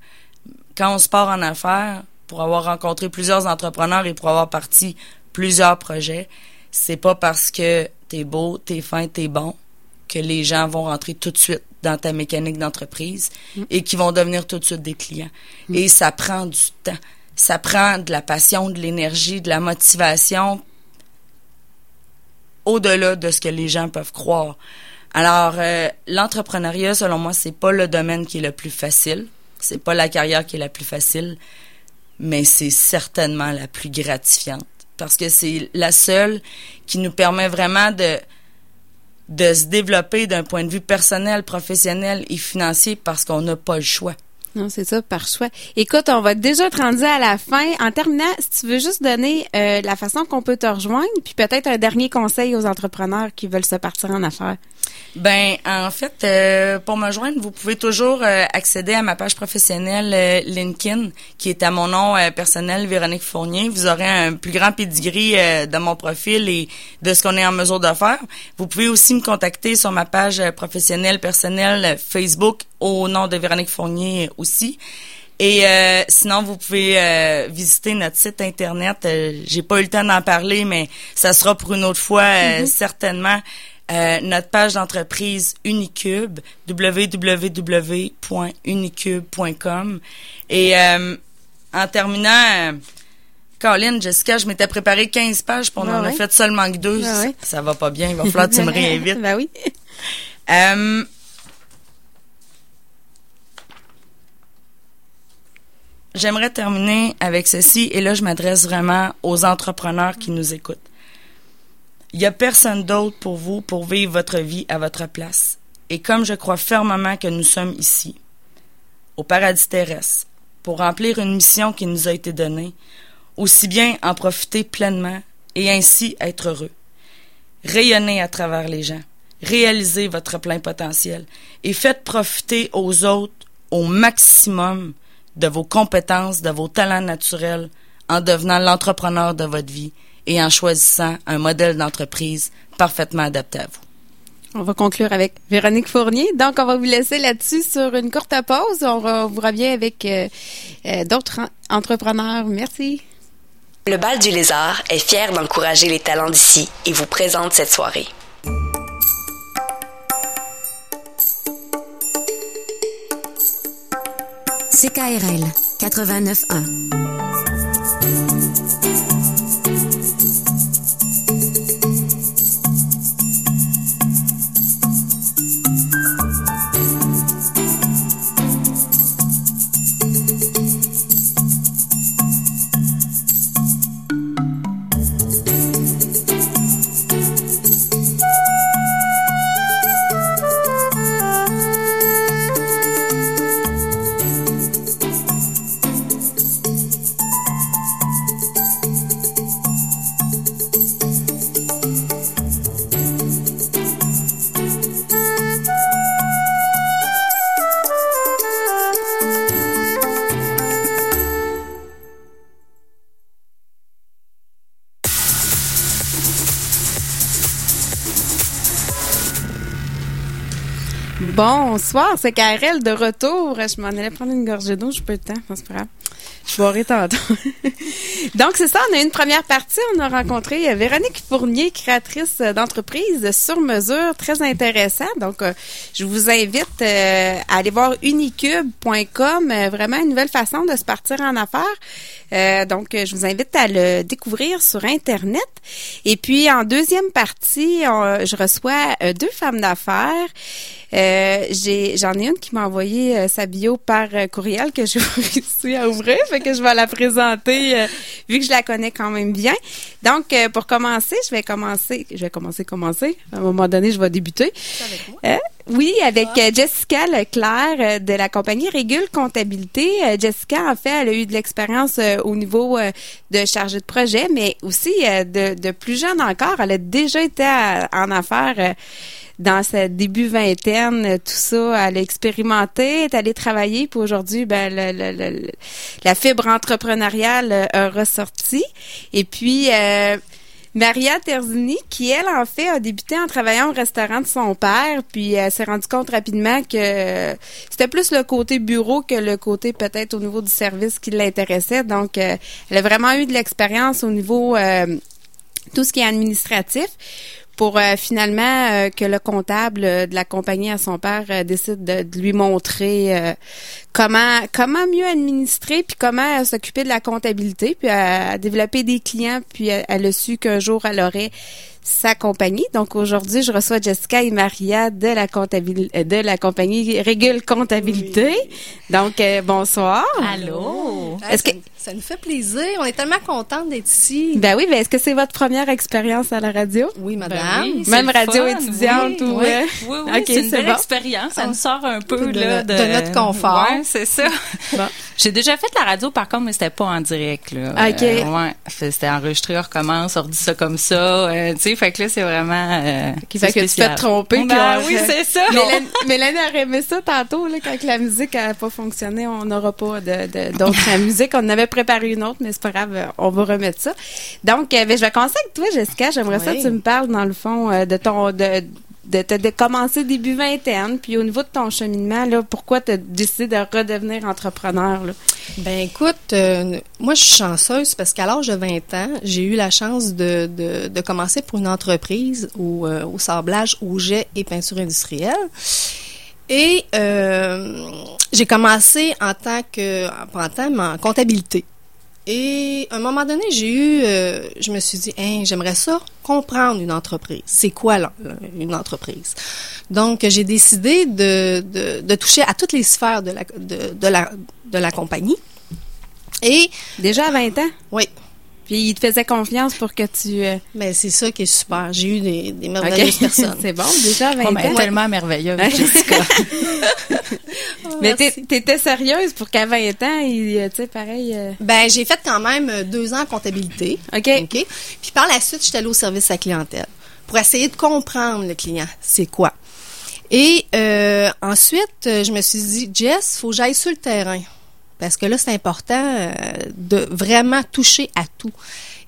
Quand on se part en affaires, pour avoir rencontré plusieurs entrepreneurs et pour avoir parti plusieurs projets, c'est pas parce que t'es beau, t'es fin, t'es bon que les gens vont rentrer tout de suite dans ta mécanique d'entreprise et qui vont devenir tout de suite des clients. Et ça prend du temps. Ça prend de la passion, de l'énergie, de la motivation au-delà de ce que les gens peuvent croire. Alors, euh, l'entrepreneuriat, selon moi, c'est pas le domaine qui est le plus facile. C'est pas la carrière qui est la plus facile, mais c'est certainement la plus gratifiante parce que c'est la seule qui nous permet vraiment de de se développer d'un point de vue personnel, professionnel et financier parce qu'on n'a pas le choix. Non, c'est ça, par choix. Écoute, on va déjà te rendre à la fin. En terminant, si tu veux juste donner euh, la façon qu'on peut te rejoindre, puis peut-être un dernier conseil aux entrepreneurs qui veulent se partir en affaires. Ben, en fait, euh, pour me joindre, vous pouvez toujours euh, accéder à ma page professionnelle euh, LinkedIn, qui est à mon nom personnel, Véronique Fournier. Vous aurez un plus grand pedigree de mon profil et de ce qu'on est en mesure de faire. Vous pouvez aussi me contacter sur ma page professionnelle personnelle Facebook au nom de Véronique Fournier aussi. Et sinon, vous pouvez visiter notre site internet. J'ai pas eu le temps d'en parler, mais ça sera pour une autre fois mm-hmm. certainement Euh, notre page d'entreprise Unicube, www.unicube.com. Et euh, en terminant, euh, Caroline, Jessica, je m'étais préparé 15 pages, puis on en a fait seulement que deux. ça, va pas bien, il va falloir que tu me réinvites. ben oui. Euh, J'aimerais terminer avec ceci, et là je m'adresse vraiment aux entrepreneurs qui nous écoutent. Il n'y a personne d'autre pour vous pour vivre votre vie à votre place. Et comme je crois fermement que nous sommes ici, au paradis terrestre, pour remplir une mission qui nous a été donnée, aussi bien en profiter pleinement et ainsi être heureux. Rayonnez à travers les gens, réalisez votre plein potentiel et faites profiter aux autres au maximum de vos compétences, de vos talents naturels en devenant l'entrepreneur de votre vie et en choisissant un modèle d'entreprise parfaitement adapté à vous. On va conclure avec Véronique Fournier. Donc, on va vous laisser là-dessus sur une courte pause. On, vous revient avec euh, euh, d'autres entrepreneurs. Merci. Le Bal du Lézard est fier d'encourager les talents d'ici et vous présente cette soirée. CKRL 89.1 Bonsoir, c'est KRL de retour. Je m'en allais prendre une gorgée d'eau, je peux le temps, c'est pas grave. Je boirai. Donc, c'est ça, on a une première partie. On a rencontré euh, Véronique Fournier, créatrice d'entreprise sur mesure, très intéressant. Donc, euh, je vous invite euh, à aller voir unicube.com, vraiment une nouvelle façon de se partir en affaires. donc, je vous invite à le découvrir sur Internet. Et puis, en deuxième partie, je reçois deux femmes d'affaires. Euh, j'ai, j'en ai une qui m'a envoyé euh, sa bio par euh, courriel que je réussi à ouvrir, fait que je vais la présenter vu que je la connais quand même bien. Donc, pour commencer, je vais commencer, je vais commencer, commencer. À un moment donné, je vais débuter. Avec moi? Oui, avec. Jessica Leclerc de la compagnie Régule Comptabilité. Jessica, en fait, elle a eu de l'expérience au niveau de chargée de projet, mais aussi de, de, plus jeune encore. Elle a déjà été en affaires dans sa début vingtaine, tout ça, elle a expérimenté, est allée travailler, puis aujourd'hui, ben, la fibre entrepreneuriale euh, a ressorti. Et puis, euh, Maria Terzini, qui elle en fait a débuté en travaillant au restaurant de son père, puis elle s'est rendue compte rapidement que c'était plus le côté bureau que le côté peut-être au niveau du service qui l'intéressait. Donc, euh, elle a vraiment eu de l'expérience au niveau tout ce qui est administratif pour euh, finalement euh, que le comptable euh, de la compagnie à son père décide de, lui montrer comment comment mieux administrer puis comment s'occuper de la comptabilité puis à développer des clients puis elle a su qu'un jour elle aurait sa compagnie. Donc aujourd'hui, je reçois Jessica et Maria de la comptabilité de la compagnie Régule Comptabilité. Donc bonsoir. Allô. Est-ce que ça nous fait plaisir. On est tellement contente d'être ici. Ben oui, mais est-ce que c'est votre première expérience à la radio? Oui, madame. Ben Même radio étudiante ou... Oui, oui, oui c'est une belle expérience. Ça nous sort un peu de, là, de... notre confort. Ouais, c'est ça. bon. J'ai déjà fait la radio, par contre, mais c'était pas en direct. Là. OK. Euh, ouais, c'était enregistré, on recommence, on redit ça comme ça. Euh, tu sais, fait que là, c'est vraiment euh, fait que tu fais tromper. Ben, oui, c'est ça. Mélanie, Mélanie aurait aimé ça tantôt, là, quand la musique n'a pas fonctionné, on n'aura pas d'autres de, musique. On avait préparé une autre, mais c'est pas grave, on va remettre ça. Donc, euh, ben, je vais commencer avec toi, Jessica. J'aimerais ça que tu me parles, dans le fond, euh, de ton... de de, de commencer début vingtaine, puis au niveau de ton cheminement, là, pourquoi tu as décidé de redevenir entrepreneur? Là? Ben écoute, euh, moi je suis chanceuse parce qu'à l'âge de 20 ans, j'ai eu la chance de, de, de, commencer pour une entreprise au, euh, au sablage, au jet et peinture industrielle. Et euh, j'ai commencé en tant que en en comptabilité. Et à un moment donné, j'ai eu, euh, je me suis dit, hein, j'aimerais ça comprendre une entreprise. C'est quoi là, une entreprise? Donc, j'ai décidé de, de, de, toucher à toutes les sphères de la de, de la de la compagnie. Et déjà à 20 ans? Oui. Puis il te faisait confiance pour que tu. Euh... Ben c'est ça qui est super. J'ai eu des, des merveilleuses okay. personnes. c'est bon, déjà à 20 oh, ans. Ben, tellement merveilleuse, Jessica. oh, Mais t'étais sérieuse pour qu'à 20 ans, il, tu sais, pareil. Euh... Ben j'ai fait quand même deux ans en comptabilité. OK. OK. Puis par la suite, j'étais allée au service à clientèle pour essayer de comprendre le client. C'est quoi? Et euh, ensuite, je me suis dit, Jess, faut que j'aille sur le terrain parce que là, c'est important euh, de vraiment toucher à tout.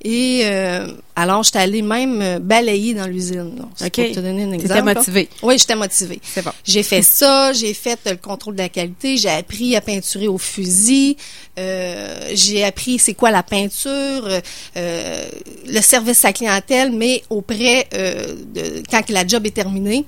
Et euh, alors, j'étais allée même balayer dans l'usine. OK. Pour te donner un exemple. T'étais motivée. Oui, j'étais motivée. C'est bon. J'ai fait ça, j'ai fait le contrôle de la qualité, j'ai appris à peinturer au fusil, euh, j'ai appris c'est quoi la peinture, euh, le service à clientèle, mais auprès euh, de quand la job est terminée.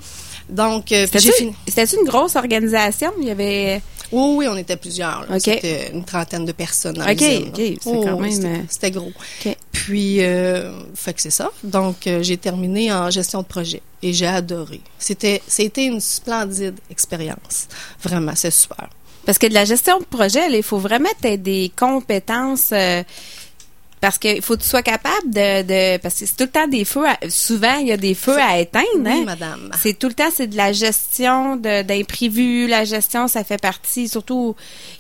Donc, euh, j'ai fini. C'était une grosse organisation? Il y avait. Oui, oui, on était plusieurs. Okay. C'était une trentaine de personnes dans OK, l'usine. OK, c'est Oh, quand même... c'était- euh, C'était gros. OK. Puis, euh, fait que c'est ça. Donc, euh, j'ai terminé en gestion de projet et j'ai adoré. C'était, c'était une splendide expérience. Vraiment, c'est super. Parce que de la gestion de projet, il faut vraiment tu des compétences. euh, parce qu'il faut que tu sois capable de, de parce que c'est tout le temps des feux à- souvent il y a des feux à éteindre Oui, hein. madame. c'est tout le temps c'est de la gestion d'imprévus la gestion ça fait partie surtout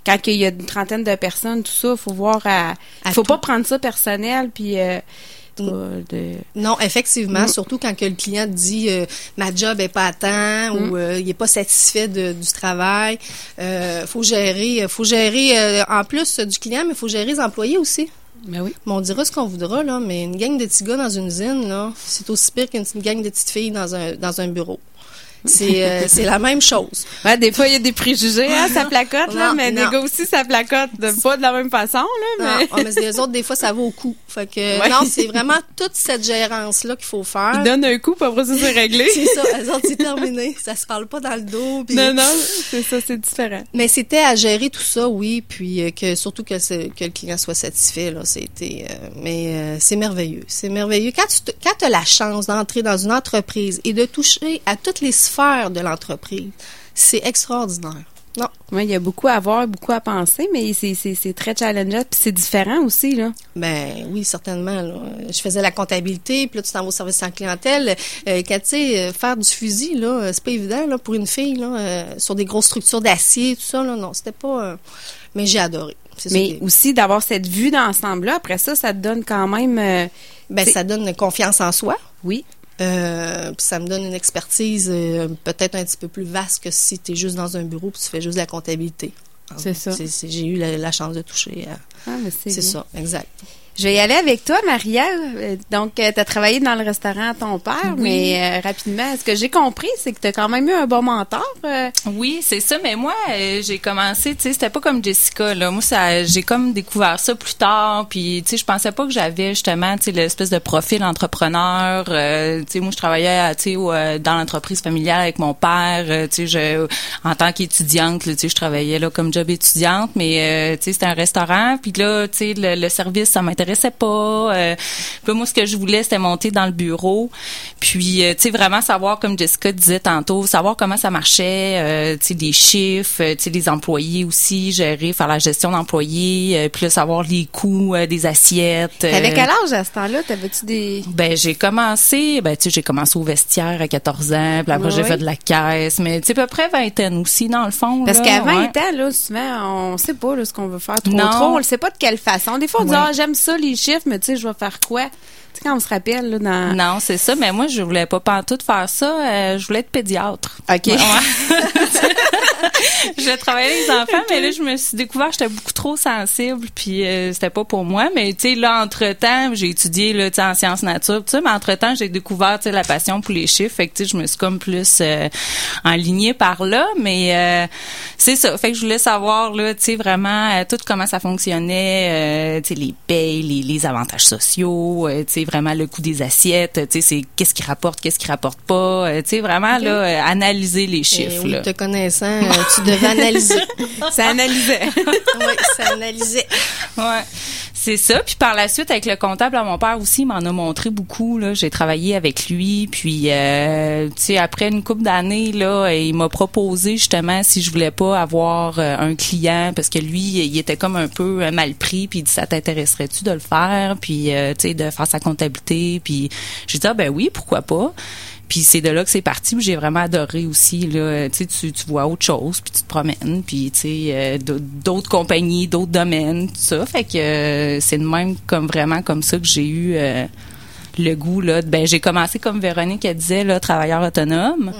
quand il y a une trentaine de personnes tout ça faut voir à, À faut tout. pas prendre ça personnel puis euh, Mm. de- Non, effectivement, Mm. surtout quand que le client dit euh, ma job est pas à temps Mm. ou euh, il est pas satisfait de- du travail, euh, faut gérer, faut gérer euh, en plus du client, mais faut gérer les employés aussi. Ben on dira ce qu'on voudra là, mais une gang de petits gars dans une usine là, c'est aussi pire qu'une gang de petites filles dans un dans un bureau. C'est euh, c'est la même chose. Ouais, des fois il y a des préjugés hein, ça placote là Non, mais non. des gars aussi ça placote de, pas de la même façon là Non, mais ah, mais les autres des fois ça va au coup. Fait que Ouais. non, c'est vraiment toute cette gérance là qu'il faut faire. ils donnent un coup puis après ça c'est réglé C'est ça, les autres c'est terminé, ça se parle pas dans le dos. puis- non non c'est ça c'est différent Mais c'était à gérer tout ça, oui, puis euh, que surtout que, le client soit satisfait, là, c'était. euh, mais euh, c'est merveilleux, c'est merveilleux. Quand tu quand as la chance d'entrer dans une entreprise et de toucher à toutes les sphères de l'entreprise, c'est extraordinaire. Non, Oui, il y a beaucoup à voir, beaucoup à penser, mais c'est, c'est, c'est très challengeant, puis c'est différent aussi, là. ben oui, certainement. Là. Je faisais la comptabilité, puis là tu t'en vas au service en clientèle. Euh, quand, tu sais, euh, faire du fusil, là, euh, c'est pas évident là pour une fille là, euh, sur des grosses structures d'acier, tout ça. Là, non, c'était pas. euh, mais j'ai adoré. Mais aussi d'avoir cette vue d'ensemble-là, après ça, ça te donne quand même... ben ça donne confiance en soi. oui, Euh, puis ça me donne une expertise euh, peut-être un petit peu plus vaste que si tu es juste dans un bureau puis tu fais juste de la comptabilité. C'est ça. J'ai eu la, la chance de toucher à... ah, mais c'est, ça, exact. Je vais y aller avec toi, Maria. Euh, Donc, tu as travaillé dans le restaurant à ton père, mais euh, rapidement, ce que j'ai compris, c'est que tu as quand même eu un bon mentor. euh, Oui, c'est ça. Mais moi, euh, j'ai commencé, tu sais, c'était pas comme Jessica. Là. Moi, ça, j'ai comme découvert ça plus tard. Puis, tu sais, je pensais pas que j'avais justement, tu sais, l'espèce de profil entrepreneur. Euh, tu sais, moi, je travaillais, tu sais, euh, dans l'entreprise familiale avec mon père. Euh, tu sais, je, en tant qu'étudiante, tu sais, je travaillais là comme job étudiante. Mais, euh, tu sais, c'était un restaurant. Puis là, tu sais, le, le service, ça m'intéressait pas. Euh, puis moi, ce que je voulais, c'était monter dans le bureau. Puis, euh, tu sais, vraiment savoir, comme Jessica disait tantôt, savoir comment ça marchait, euh, tu sais, des chiffres, euh, tu sais, les employés aussi, gérer, faire la gestion d'employés, puis là, savoir les coûts des assiettes. T'avais quel âge à ce temps-là? T'avais-tu des... ben j'ai commencé, ben tu sais j'ai commencé au vestiaire à 14 ans, puis après j'ai fait de la caisse, mais tu sais à peu près vingtaine aussi dans le fond. Parce qu'à 20 ouais. ans, là, souvent, on sait pas là, ce qu'on veut faire trop Non. trop. On le sait pas de quelle façon. Des fois, on dit, Ouais. ah, j'aime ça, les chiffres, mais tu sais, je vais faire quoi? Tu sais, quand on se rappelle, là, dans... Non, c'est ça, mais moi je voulais pas pantoute faire ça, euh, je voulais être pédiatre. OK. Ouais, ouais. je travaillais avec les enfants, mais là, je me suis découvert, j'étais beaucoup trop sensible, puis euh, c'était pas pour moi. Mais tu sais, là, entre temps, j'ai étudié là, en sciences nature, tu sais, mais entre temps, j'ai découvert, tu sais, la passion pour les chiffres. Fait que tu sais, je me suis comme plus euh, enlignée par là. Mais euh, c'est ça. Fait que je voulais savoir là, tu sais, vraiment euh, tout comment ça fonctionnait, tu sais, les payes, les, les avantages sociaux, tu sais, vraiment le coût des assiettes, tu sais, c'est qu'est-ce qui rapporte, qu'est-ce qui rapporte pas, tu sais, vraiment là, analyser les chiffres. Et là. te connaissant, tu devais analyser. ça analysait. oui, ça analysait. Ouais. C'est ça. Puis par la suite, avec le comptable à mon père aussi, il m'en a montré beaucoup. Là, j'ai travaillé avec lui. Puis, euh, tu sais, après une couple d'années, là, il m'a proposé justement si je voulais pas avoir euh, un client parce que lui, il était comme un peu mal pris. Puis il dit ça t'intéresserait-tu de le faire? Puis, euh, tu sais, de faire sa comptabilité. Puis j'ai dit ah ben oui, pourquoi pas? Puis c'est de là que c'est parti. J'ai vraiment adoré aussi là, tu tu tu vois autre chose, puis tu te promènes, puis tu sais euh, d'autres compagnies, d'autres domaines, tout ça. Fait que euh, c'est de même comme vraiment comme ça que j'ai eu euh, le goût là. Ben j'ai commencé comme Véronique elle disait là, travailleur autonome.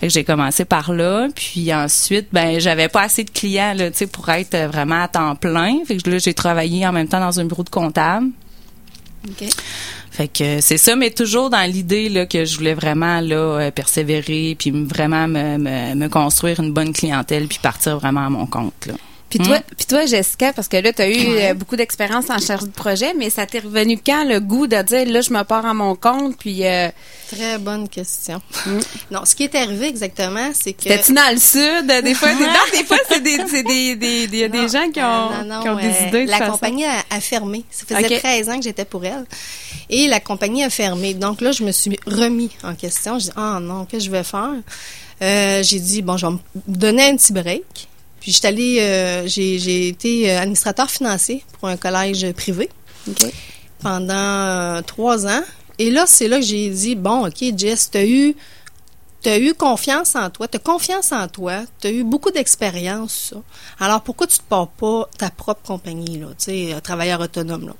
Fait que j'ai commencé par là, puis ensuite ben j'avais pas assez de clients là, tu sais pour être vraiment à temps plein. Fait que là j'ai travaillé en même temps dans un bureau de comptable. Fait que c'est ça, mais toujours dans l'idée là que je voulais vraiment là euh, persévérer, puis vraiment me, me, me, construire une bonne clientèle, puis partir vraiment à mon compte là. Puis toi, puis toi, Jessica, parce que là, tu as eu euh, beaucoup d'expérience en charge de projet, mais ça t'est revenu quand le goût de dire là, je me pars à mon compte, puis euh... très bonne question. Mm. Non, ce qui est arrivé exactement, c'est que t'es-tu dans le sud des fois, des, non, des fois c'est des c'est des des, des, des gens qui ont, non, non, qui ont des euh, idées. De la compagnie a, a, fermé. Ça faisait okay. 13 ans que j'étais pour elle, et la compagnie a fermé. Donc là, je me suis remis en question. Je dis ah oh, non, qu'est-ce que je vais faire euh, J'ai dit bon, je vais me donner un petit break. Puis j'étais allée, euh, j'ai été administrateur financier pour un collège privé okay. pendant euh, trois ans. Et là, c'est là que j'ai dit, bon, OK, Jess, tu as eu, as eu confiance en toi, tu as confiance en toi, tu as eu beaucoup d'expérience. Alors, pourquoi tu te pars pas ta propre compagnie, là, tu sais, travailleur autonome, là?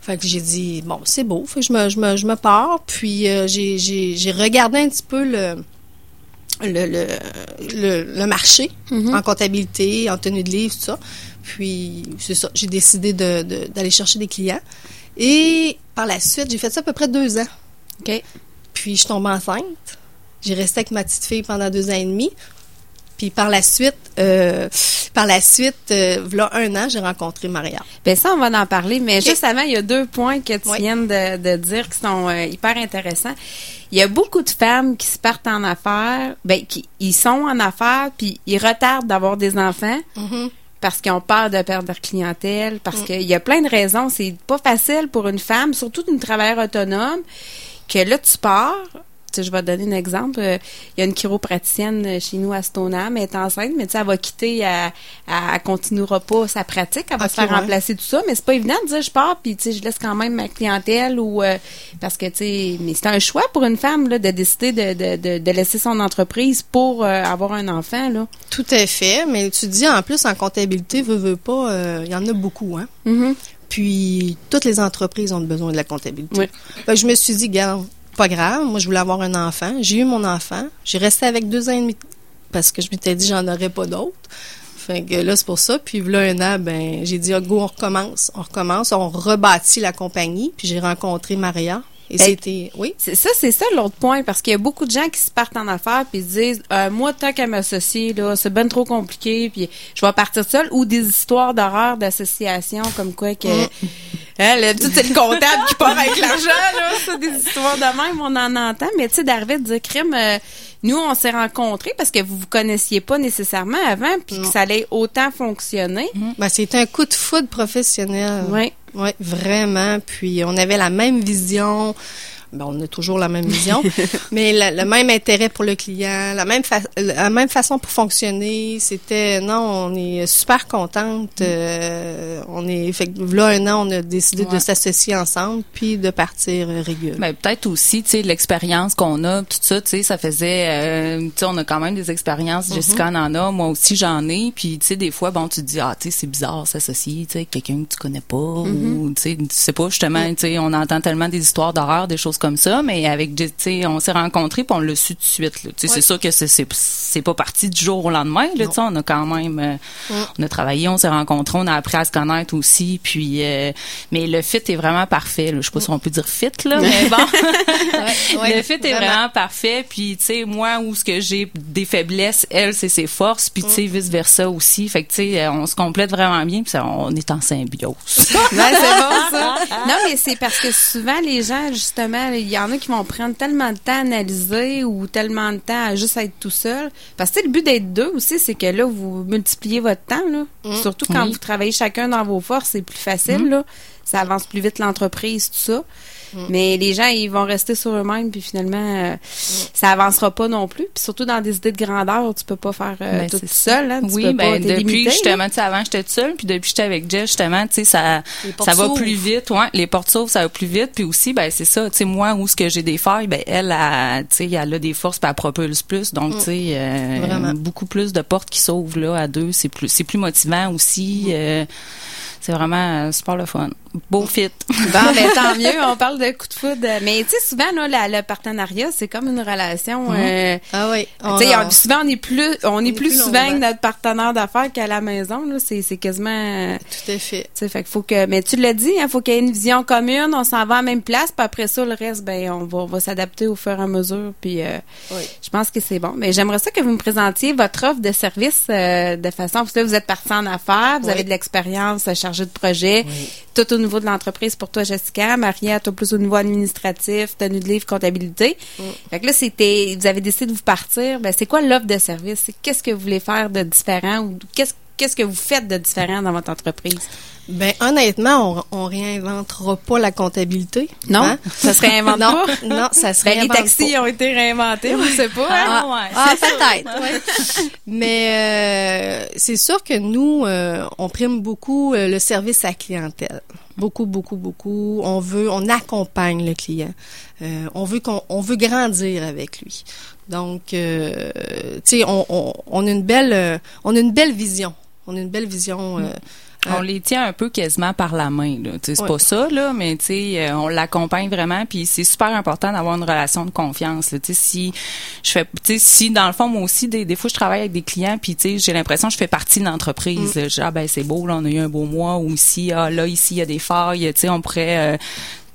Fait que j'ai dit, bon, c'est beau, fait que je me, je me, je me pars. Puis euh, j'ai regardé un petit peu le le, le, le, le marché Mhm. mm -hmm. en comptabilité, en tenue de livre, tout ça. Puis, c'est ça, j'ai décidé d'aller de, de, chercher des clients. Et par la suite, j'ai fait ça à peu près deux ans. OK. Puis, je tombe enceinte. J'ai resté avec ma petite fille pendant deux ans et demi. Puis par la suite, euh, par la suite, euh, là un an, j'ai rencontré Maria. Ben ça, on va en parler. Mais okay. juste avant, il y a deux points que tu oui. viens de, de, dire qui sont euh, hyper intéressants. Il y a beaucoup de femmes qui se partent en affaires, ben qui ils sont en affaires, puis ils retardent d'avoir des enfants. Mm -hmm. Parce qu'ils ont peur de perdre leur clientèle, parce mm. qu'il y a plein de raisons. C'est pas facile pour une femme, surtout une travailleur autonome, que là, tu pars, je vais te donner un exemple. Il y a une chiropraticienne chez nous à Stoneham, elle est enceinte, mais tu sais, elle va quitter, elle, elle continuera pas sa pratique, elle va okay, se faire ouais. remplacer tout ça, mais c'est pas évident de dire je pars puis tu sais, je laisse quand même ma clientèle ou euh, parce que tu sais, mais c'est un choix pour une femme là de décider de, de, de, de laisser son entreprise pour euh, avoir un enfant là. Tout à fait, mais tu dis en plus en comptabilité, pas, il euh, y en a beaucoup hein. Mm -hmm. Puis toutes les entreprises ont besoin de la comptabilité. Oui. Que je me suis dit, garde pas grave. Moi, je voulais avoir un enfant. J'ai eu mon enfant. J'ai resté avec deux ans et demi parce que je m'étais dit j'en aurais pas d'autres. Fait que là, c'est pour ça. Puis là, un an, ben, j'ai dit, oh, go, on recommence. On recommence. On rebâtit la compagnie. Puis j'ai rencontré Maria. Et Ben, c'était, oui? C'est ça, c'est ça l'autre point, parce qu'il y a beaucoup de gens qui se partent en affaires puis se disent, euh, moi, tant qu'à m'associer, là, c'est bien trop compliqué, puis je vais partir seule, ou des histoires d'horreur d'association, comme quoi que, hein, c'est le comptable qui part avec l'argent, là, ça, des histoires de même, on en entend, mais tu sais, d'arriver de dire, crime, euh, nous, on s'est rencontrés parce que vous vous connaissiez pas nécessairement avant, puis que ça allait autant fonctionner. Ben, c'était un coup de foudre professionnel. Oui. Oui, vraiment. Puis on avait la même vision. Ben, on a toujours la même vision, mais la, le même intérêt pour le client, la même la même façon pour fonctionner. C'était non, on est super contente. Euh, on est fait là un an, on a décidé ouais. de s'associer ensemble puis de partir euh, régulièrement. Ben, peut-être aussi, tu sais, l'expérience qu'on a, tout ça, tu sais, ça faisait, euh, tu sais, on a quand même des expériences. Mm-hmm. Jessica en, en a, moi aussi j'en ai. Puis tu sais, des fois, bon, tu te dis ah, tu sais, c'est bizarre s'associer, tu sais, quelqu'un que tu connais pas Mm-hmm. ou tu sais, tu sais pas justement, tu sais, on entend tellement des histoires d'horreur, des choses comme ça, mais avec, tu sais, on s'est rencontrés puis on l'a su tout de suite. Tu sais, c'est sûr que c'est c'est pas parti du jour au lendemain. Là, tu sais, on a quand même, euh, on a travaillé, on s'est rencontrés, on a appris à se connaître aussi. Puis, euh, mais le fit est vraiment parfait. Là. Je sais pas si on peut dire fit là, mais bon, le fit est vraiment parfait. Puis, tu sais, moi où ce que j'ai des faiblesses, elle c'est ses forces. Puis, tu sais, vice versa aussi. Fait que, tu sais, on se complète vraiment bien. Puis, on est en symbiose. c'est bon ça. Non, mais c'est parce que souvent les gens, justement, il y en a qui vont prendre tellement de temps à analyser ou tellement de temps à juste être tout seul. Parce que le but d'être deux aussi, c'est que là, vous multipliez votre temps. Là. Mm. Surtout quand vous travaillez chacun dans vos forces, c'est plus facile. Mm. Là. Ça avance plus vite l'entreprise, tout ça. Mm. Mais les gens, ils vont rester sur eux-mêmes, puis finalement, euh, ça avancera pas non plus. Puis surtout dans des idées de grandeur, tu peux pas faire euh, ben, tout seul. Hein, oui, peux ben, depuis justement, tu sais, avant j'étais seule, puis depuis j'étais avec Jeff, justement, tu sais, ça, ça va plus vite. Ouais, les portes s'ouvrent, ça va plus vite. Puis aussi, ben c'est ça, tu sais, moi où ce que j'ai des failles, ben elle, tu sais, elle a des forces, puis elle propulse plus. Donc, mm. tu sais, euh, beaucoup plus de portes qui s'ouvrent là à deux, c'est plus, c'est plus motivant aussi. Mm. c'est vraiment super le fun. Beau fit. Bon, ben tant mieux. On parle de coup de foudre. Mais tu sais, souvent, là, le partenariat, c'est comme une relation. Mhm. Euh, ah oui. Tu sais, souvent, on est plus, on, est plus, souvent que notre partenaire d'affaires qu'à la maison. Là, c'est, c'est quasiment. Tout à fait. Tu sais, fait qu'il faut que. Mais tu l'as dit, il hein, faut qu'il y ait une vision commune. On s'en va à la même place. Puis après ça, le reste, ben, on va, on va s'adapter au fur et à mesure. Puis, euh, oui. je pense que c'est bon. Mais j'aimerais ça que vous me présentiez votre offre de service euh, de façon. Parce que là, vous êtes parti en affaires, vous avez de l'expérience, chargé de projet, tout au niveau de l'entreprise pour toi, Jessica. Maria, toi plus au niveau administratif, tenue de livre, comptabilité. Mm. Fait que là, c'était, vous avez décidé de vous partir. Ben, c'est quoi l'offre de service? Qu'est-ce que vous voulez faire de différent ou qu'est-ce, qu'est-ce que vous faites de différent dans votre entreprise? Ben honnêtement, on, on réinventera pas la comptabilité. Non, hein? ça se réinvente non, pas? Non, ça se ben, Les taxis ont été réinventés, on sait pas. Ah, hein? ah peut-être. Mais euh, c'est sûr que nous, euh, on prime beaucoup euh, le service à clientèle. Beaucoup, beaucoup, beaucoup. On veut, on accompagne le client. Euh, on veut qu'on, on veut grandir avec lui. Donc, euh, tu sais, on, on, on, a une belle, on a une belle vision. On a une belle vision. Mm. On les tient un peu quasiment par la main. C'est pas ça, là, mais euh, on l'accompagne vraiment. Puis c'est super important d'avoir une relation de confiance. Là. Si je fais, si dans le fond moi aussi des, des fois je travaille avec des clients, puis j'ai l'impression que je fais partie de l'entreprise. Mm. Ah ben c'est beau, là, on a eu un beau mois. Ou ici, ah là ici il y a des failles. On pourrait euh,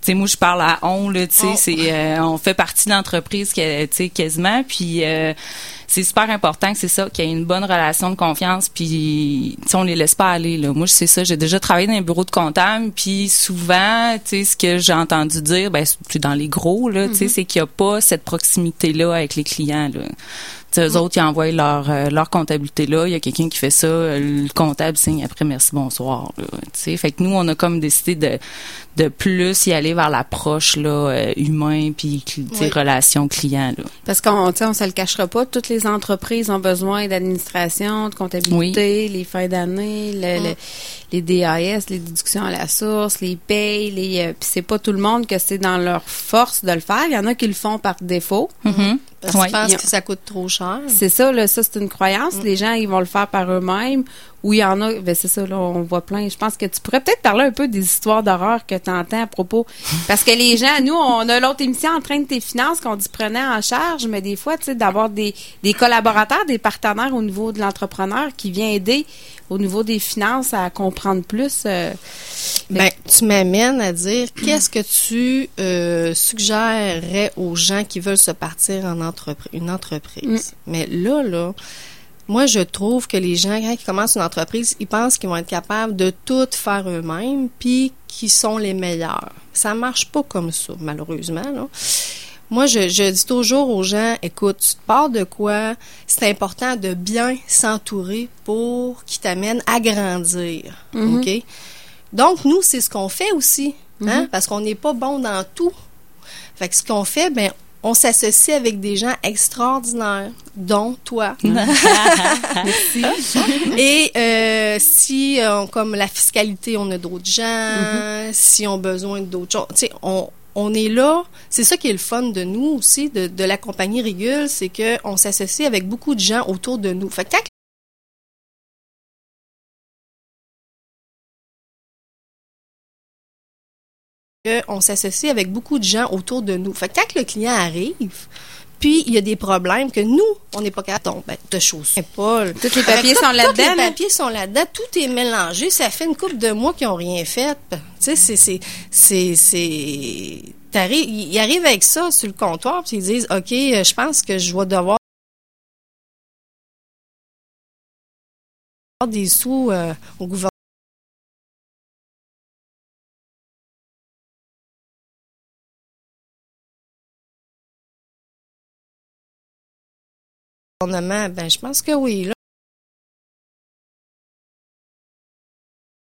sais, moi, je parle à on, là, tu sais, oh. c'est, euh, on fait partie de l'entreprise, tu sais, quasiment, puis euh, c'est super important que c'est ça, qu'il y ait une bonne relation de confiance, puis, on les laisse pas aller, là. Moi, c'est ça, j'ai déjà travaillé dans un bureau de comptable, puis souvent, tu sais, ce que j'ai entendu dire, ben, c'est dans les gros, là, tu sais, mm-hmm. c'est qu'il y a pas cette proximité-là avec les clients, là. T'sais, eux autres, ils envoient leur, euh, leur comptabilité là. Il y a quelqu'un qui fait ça. Le comptable signe après merci, bonsoir. Là, fait que nous, on a comme décidé de, de plus y aller vers l'approche là euh, humain puis oui. relation client là. Parce qu'on on se le cachera pas, toutes les entreprises ont besoin d'administration, de comptabilité, les fins d'année, le, les DAS, les déductions à la source, les payes, les euh, puis c'est pas tout le monde que c'est dans leur force de le faire, il y en a qui le font par défaut. Mm-hmm. Parce qu'ils pensent que ça coûte trop cher. C'est ça, là, ça c'est une croyance. Mm. Les gens, ils vont le faire par eux-mêmes oui, il y en a, ben c'est ça, là, on voit plein. Je pense que tu pourrais peut-être parler un peu des histoires d'horreur que tu entends à propos. Parce que les gens, nous, on a l'autre émission en train de tes finances qu'on dit prenait en charge, mais des fois, tu sais, d'avoir des, des collaborateurs, des partenaires au niveau de l'entrepreneur qui vient aider au niveau des finances à comprendre plus. Euh, ben, tu m'amènes à dire qu'est-ce que tu euh, suggérerais aux gens qui veulent se partir en entreprise, une entreprise? Mm. Mais là, là, moi, je trouve que les gens, quand ils commencent une entreprise, ils pensent qu'ils vont être capables de tout faire eux-mêmes, puis qu'ils sont les meilleurs. Ça marche pas comme ça, malheureusement. Là. Moi, je, dis toujours aux gens, écoute, tu te pars de quoi? C'est important de bien s'entourer pour qu'ils t'amènent à grandir. Mm-hmm. OK? Donc, nous, c'est ce qu'on fait aussi, hein? Mm-hmm. Parce qu'on n'est pas bon dans tout. Fait que ce qu'on fait, ben, on s'associe avec des gens extraordinaires, dont toi. Merci. Et euh, si, euh, comme la fiscalité, on a d'autres gens, mm-hmm. si on a besoin d'autres choses, tu sais, on, on est là. C'est ça qui est le fun de nous aussi, de, de la compagnie Régule, c'est qu'on s'associe avec beaucoup de gens autour de nous. Fait que quand on s'associe avec beaucoup de gens autour de nous. Fait que quand le client arrive, puis il y a des problèmes que nous, on n'est pas capable ben, de choses. Paul, tous les papiers sont là-dedans. Tous les papiers sont là-dedans. Tout est mélangé. Ça fait une couple de mois qu'ils n'ont rien fait. Tu sais, c'est, c'est, c'est, c'est, ils arrivent avec ça sur le comptoir, puis ils disent, OK, je pense que je vais devoir des sous euh, au gouvernement. Ben je pense que oui. Là.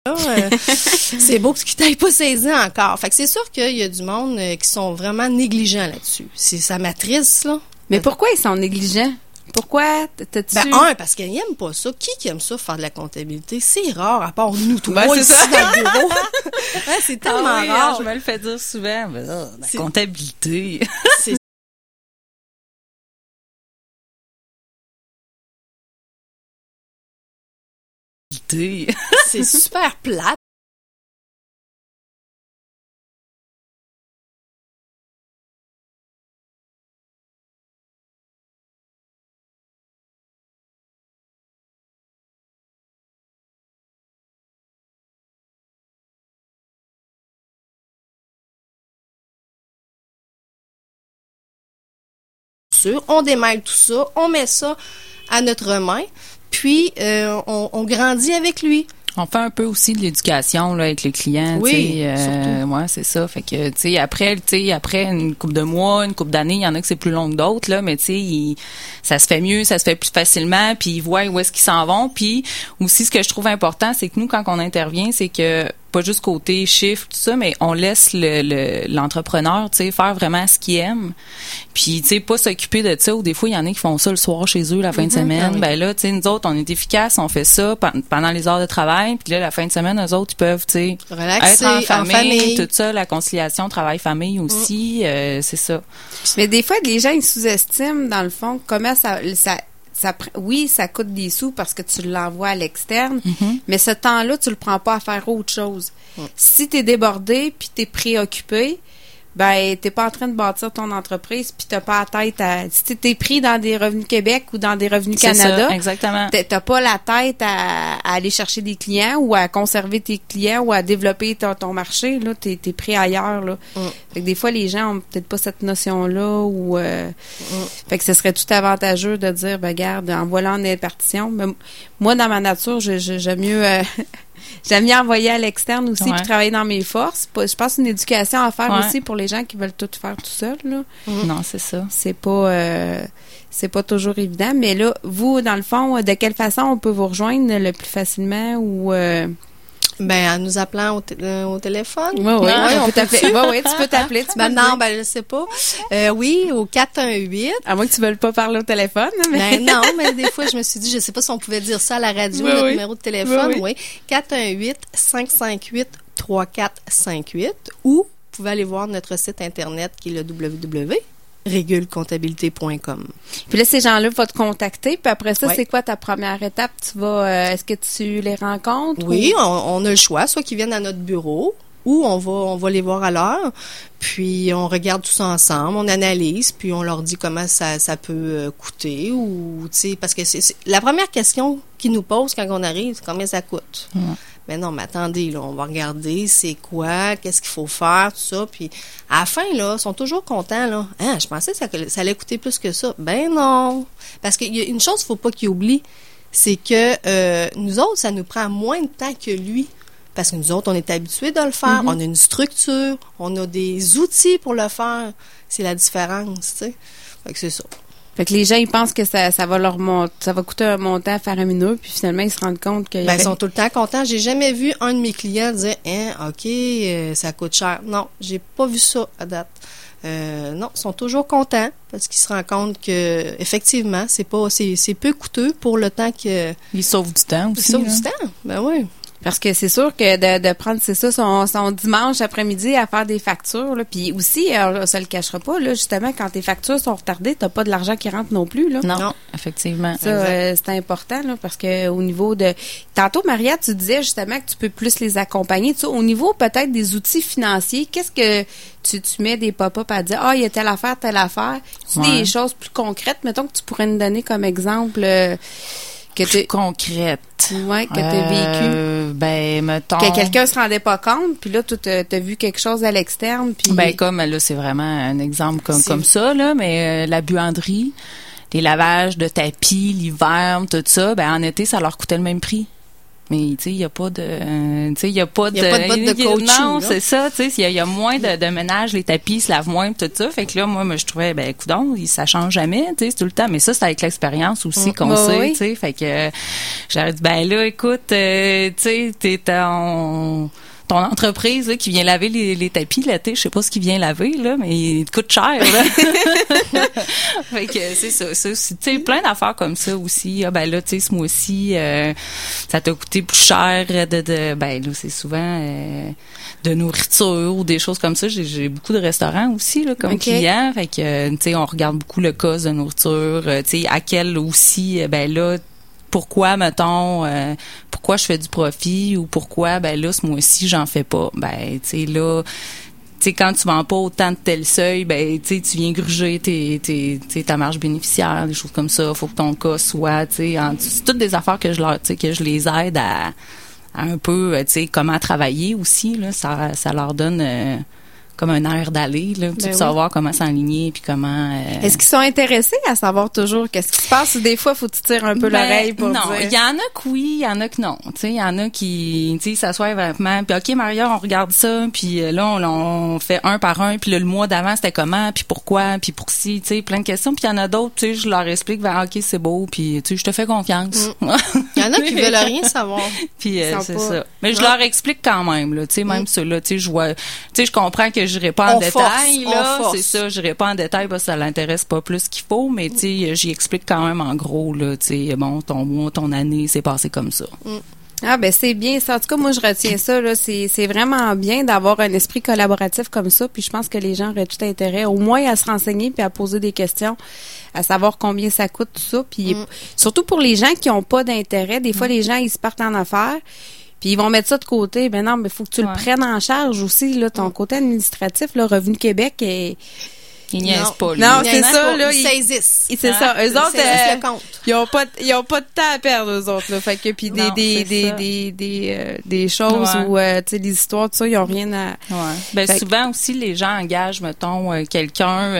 Euh, c'est beau que tu t'ailles pas saisi encore. Fait que c'est sûr qu'il y a du monde euh, qui sont vraiment négligents là-dessus. C'est sa matrice, là. Mais pourquoi ils sont négligents? Pourquoi t'as-tu... Ben, un, parce qu'ils n'aiment pas ça. Qui qui aime ça, faire de la comptabilité? C'est rare, à part nous, tous ben, ici ça. dans le bureau. c'est ah tellement hein, rare. Je me le fais dire souvent. Mais, oh, la comptabilité. c'est c'est super plate. on démêle tout ça, on met ça à notre main, puis euh, on, grandit avec lui. On fait un peu aussi de l'éducation là avec les clients, oui, euh, ouais, c'est ça. Fait que tu sais après, tu sais après une coupe de mois, une coupe d'années, il y en a que c'est plus long que d'autres là, mais tu sais ça se fait mieux, ça se fait plus facilement, puis ils voient où est-ce qu'ils s'en vont. Puis aussi ce que je trouve important, c'est que nous quand on intervient, c'est que pas juste côté chiffre tout ça mais on laisse le l'entrepreneur tu sais faire vraiment ce qu'il aime. Puis tu sais pas s'occuper de ça ou des fois il y en a qui font ça le soir chez eux la fin de mhm. semaine. ah ben là tu sais nous autres on est efficace on fait ça pendant les heures de travail. Puis là la fin de semaine eux autres ils peuvent tu sais être en famille, tout ça la conciliation travail famille aussi mm. euh, c'est ça. Mais des fois les gens ils sous-estiment dans le fond comment ça ça oui, ça coûte des sous parce que tu l'envoies à l'externe, mm-hmm. mais ce temps-là, tu le prends pas à faire autre chose. Si tu es débordé puis tu es préoccupé, ben t'es pas en train de bâtir ton entreprise puis t'as pas la tête à si t'es pris dans des revenus Québec ou dans des revenus Canada ça, exactement t'as pas la tête à, aller chercher des clients ou à conserver tes clients ou à développer ton, marché là t'es es pris ailleurs là mm. fait que des fois les gens ont peut-être pas cette notion là ou euh, mm. fait que ce serait tout avantageux de dire ben regarde en voilà en impartition mais moi dans ma nature j'aime mieux euh, J'aime bien envoyer à l'externe aussi puis travailler dans mes forces. Je pense une éducation à faire aussi pour les gens qui veulent tout faire tout seul. Là. Mm. Non, c'est ça. C'est pas euh, c'est pas toujours évident. Mais là, vous, dans le fond, de quelle façon on peut vous rejoindre le plus facilement ou euh, ben, en nous appelant au, euh, au téléphone. Oui, oui, on, peut t'appeler. Oui, oui, tu peux t'appeler. Ben non, ben je sais pas. Euh, oui, au 418. À moins que tu veuilles pas parler au téléphone. Mais... Ben non, mais des fois, je me suis dit, je sais pas si on pouvait dire ça à la radio, notre numéro de téléphone. Oui, 418-558-3458. Ou vous pouvez aller voir notre site Internet qui est le www régulecomptabilité.com. Puis là, ces gens-là vont te contacter. Puis après ça, c'est quoi ta première étape? Tu vas, euh, est-ce que tu les rencontres? Oui, on, a le choix, soit qu'ils viennent à notre bureau ou on va, on va les voir à l'heure. Puis on regarde tout ça ensemble, on analyse, puis on leur dit comment ça, ça peut euh, coûter ou, tu sais, parce que c'est la première question qu'ils nous posent quand on arrive, c'est combien ça coûte? Mais non, mais attendez, là, on va regarder c'est quoi, qu'est-ce qu'il faut faire, tout ça. Puis à la fin, là, ils sont toujours contents, là. Hein, je pensais que ça, ça allait coûter plus que ça. Ben non. Parce qu'il y a une chose qu'il faut pas qu'il oublie, c'est que euh, nous autres, ça nous prend moins de temps que lui. Parce que nous autres, on est habitués de le faire. Mm-hmm. On a une structure, on a des outils pour le faire. C'est la différence, tu sais. Fait que c'est ça. Fait que les gens, ils pensent que ça, ça va leur ça va coûter un montant faire un minute, puis finalement, ils se rendent compte que. Ben, ils sont tout le temps contents. J'ai jamais vu un de mes clients dire, hein, OK, euh, ça coûte cher. Non, j'ai pas vu ça à date. Euh, non, ils sont toujours contents parce qu'ils se rendent compte que effectivement, c'est pas c'est peu coûteux pour le temps que ils sauvent du temps aussi. Ils sauvent du temps. Ben oui. Parce que c'est sûr que de, de prendre, c'est ça, son, son dimanche après-midi à faire des factures. Là. Puis aussi, euh, ça le cachera pas, là, justement, quand tes factures sont retardées, t'as pas de l'argent qui rentre non plus. Là. Non, effectivement. Ça, euh, c'est important, là, parce que au niveau de... Tantôt, Maria, tu disais justement que tu peux plus les accompagner. Tu sais, au niveau peut-être des outils financiers, qu'est-ce que tu, tu mets des pop-up à dire, ah, il y a telle affaire, telle affaire. C'est des choses plus concrètes, mettons, que tu pourrais nous donner comme exemple... Euh, que plus concrète. Ouais, que tu as vécu. Euh, ben, mettons. Que quelqu'un se rendait pas compte, puis là, tu as, vu quelque chose à l'externe. Puis... Ben, comme là, c'est vraiment un exemple comme, comme ça, là, mais euh, la buanderie, les lavages de tapis, l'hiver, tout ça, ben, en été, ça leur coûtait le même prix mais tu sais il y a pas de tu sais il y a pas de il y a pas de botte de non c'est ça tu sais il y, a moins de, de ménage les tapis se lavent moins tout ça. Fait que là moi, moi je trouvais ben coudon ça change jamais tu sais tout le temps. Mais ça c'est avec l'expérience aussi mm. qu'on bah sait tu sais. Fait que j'aurais dit ben là écoute euh, tu sais t'es en ton entreprise là, qui vient laver les, les tapis l'été, je sais pas ce qu'il vient laver là, mais il te coûte cher. Là. fait que c'est ça, ça tu sais plein d'affaires comme ça aussi. Ah, ben là tu sais ce mois-ci euh, ça t'a coûté plus cher de, de ben là c'est souvent euh, de nourriture ou des choses comme ça. J'ai beaucoup de restaurants aussi là, comme clients, fait que tu sais on regarde beaucoup le cost de nourriture, euh, tu sais à quel aussi ben là pourquoi mettons euh, pourquoi je fais du profit ou pourquoi ben là ce mois-ci j'en fais pas. Ben tu sais là tu sais quand tu vends pas autant de tel seuil ben tu tu viens gruger tes, tes, ta marge bénéficiaire des choses comme ça. Faut que ton cas soit tu c'est toutes des affaires que je leur que je les aide à, un peu tu sais comment travailler aussi là. Ça ça leur donne euh, comme un air d'aller, là, ben savoir comment s'enligner puis comment. Euh, Est-ce qu'ils sont intéressés à savoir toujours qu'est-ce qui se passe des fois faut tu tirer un peu ben, l'oreille pour non, il y en a que oui, il y en a que non. Tu sais, il y en a qui, tu sais, s'assoient vraiment. Puis ok, Maria, on regarde ça, puis euh, là on, fait un par un, puis le mois d'avant c'était comment, puis pourquoi, puis pour si, tu sais, plein de questions. Puis il y en a d'autres, tu sais, je leur explique, ben ok, c'est beau, puis tu sais, je te fais confiance. Mm. Il y en a qui veulent rien savoir. puis euh, c'est ça. Mais je leur explique quand même, là, tu sais, même mm. ça, là, tu sais, je vois, tu sais, je comprends que j'irai pas en détail là, c'est ça, j'irai pas en détail parce que ça l'intéresse pas plus qu'il faut, mais tu sais, j'y explique quand même en gros là, tu sais, bon, ton mois, ton année, c'est passé comme ça. Mm. Ah ben c'est bien ça. En tout cas, moi je retiens ça là. C'est c'est vraiment bien d'avoir un esprit collaboratif comme ça. Puis je pense que les gens auraient tout intérêt, au moins à se renseigner puis à poser des questions, à savoir combien ça coûte tout ça. Puis mm. surtout pour les gens qui ont pas d'intérêt, des fois mm. les gens ils se partent en affaires. Puis ils vont mettre ça de côté. Ben non, mais il faut que tu le prennes en charge aussi, là, ton côté administratif, là, Revenu Québec est ils niaisent pas. Non, c'est ça, là. Ils saisissent. C'est ça. Eux autres, euh, ils ont pas, ils ont pas de temps à perdre, eux autres, là. Fait que, puis des, des, des, des, des, euh, des, choses ou, euh, tu sais, des histoires, tout ça, ils ont rien à. Ouais. Ben, souvent aussi, les gens engagent, mettons, quelqu'un,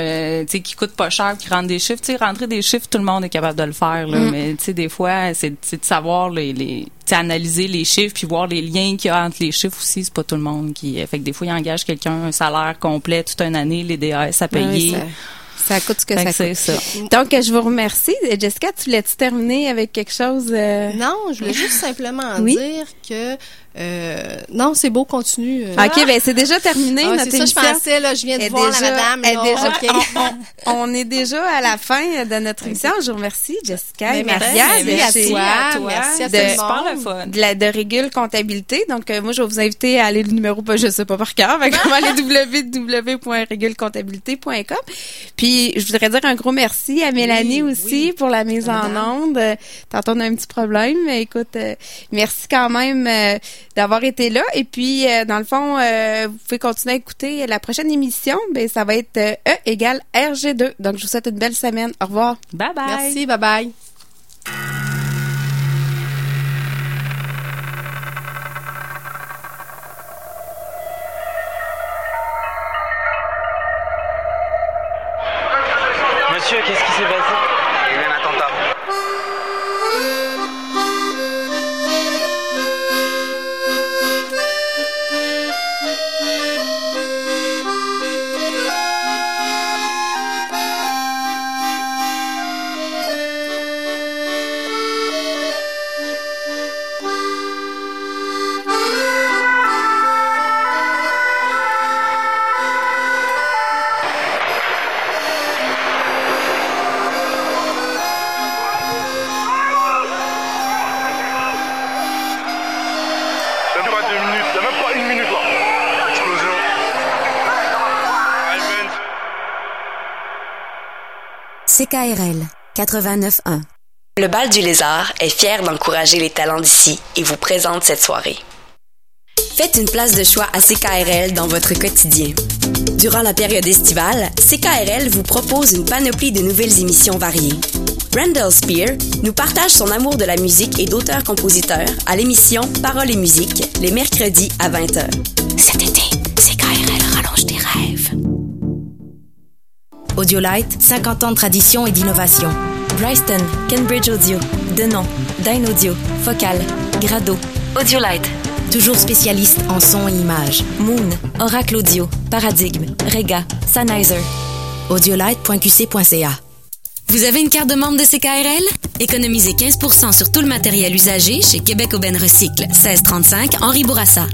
tu sais, qui coûte pas cher, qui rentre des chiffres. Tu sais, rentrer des chiffres, tout le monde est capable de le faire, là. Mm. Mais, tu sais, des fois, c'est de savoir les, les analyser les chiffres puis voir les liens qu'il y a entre les chiffres aussi c'est pas tout le monde qui fait que des fois il engage quelqu'un un salaire complet toute une année les DAS à payer ça, coûte ce que, ça coûte. Donc, je vous remercie. Jessica, tu voulais-tu terminer avec quelque chose? Euh? Non, je voulais juste simplement dire que euh, non, c'est beau, continue. Euh. OK, ben c'est déjà terminé ah, notre émission. Ça, je pensais, là, je viens de voir la madame. déjà, on, est déjà à la fin de notre émission. Je vous remercie, Jessica et Maria. Merci, à toi. Merci à de, super De, la, de Régule Comptabilité. Donc, euh, moi, je vais vous inviter à aller le numéro, pas, je sais pas par cœur, mais comment aller www.régulecomptabilité.com. Puis, je voudrais dire un gros merci à Mélanie aussi pour la mise en onde. Tantôt, on a un petit problème, mais écoute, merci quand même d'avoir été là. Et puis, euh, dans le fond, euh, vous pouvez continuer à écouter la prochaine émission. Ben, ça va être euh, E égale RG2. Donc, je vous souhaite une belle semaine. Au revoir. Bye bye. Merci. Bye bye. CKRL 89.1 Le Bal du Lézard est fier d'encourager les talents d'ici et vous présente cette soirée. Faites une place de choix à CKRL dans votre quotidien. Durant la période estivale, CKRL vous propose une panoplie de nouvelles émissions variées. Randall Spear nous partage son amour de la musique et d'auteurs-compositeurs à l'émission Paroles et musique les mercredis à 20h. Cet été, Audiolite, 50 ans de tradition et d'innovation. Bryston, Cambridge Audio, Denon, Dyn Audio, Focal, Grado. Audiolite, toujours spécialiste en son et images. Moon, Oracle Audio, Paradigme, Rega, Sennheiser. Audiolite.qc.ca Vous avez une carte de membre de CKRL? Économisez 15% sur tout le matériel usagé chez Québec Aubin Recycle, 1635 Henri Bourassa.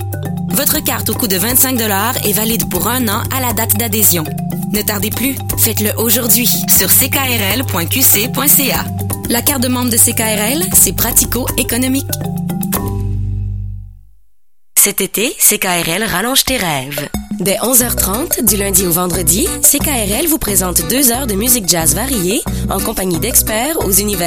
Votre carte au coût de 25 est valide pour un an à la date d'adhésion. Ne tardez plus, faites-le aujourd'hui sur ckrl.qc.ca. La carte de membre de CKRL, c'est pratico-économique. Cet été, CKRL rallonge tes rêves. Dès 11h30, du lundi au vendredi, CKRL vous présente deux heures de musique jazz variée en compagnie d'experts aux univers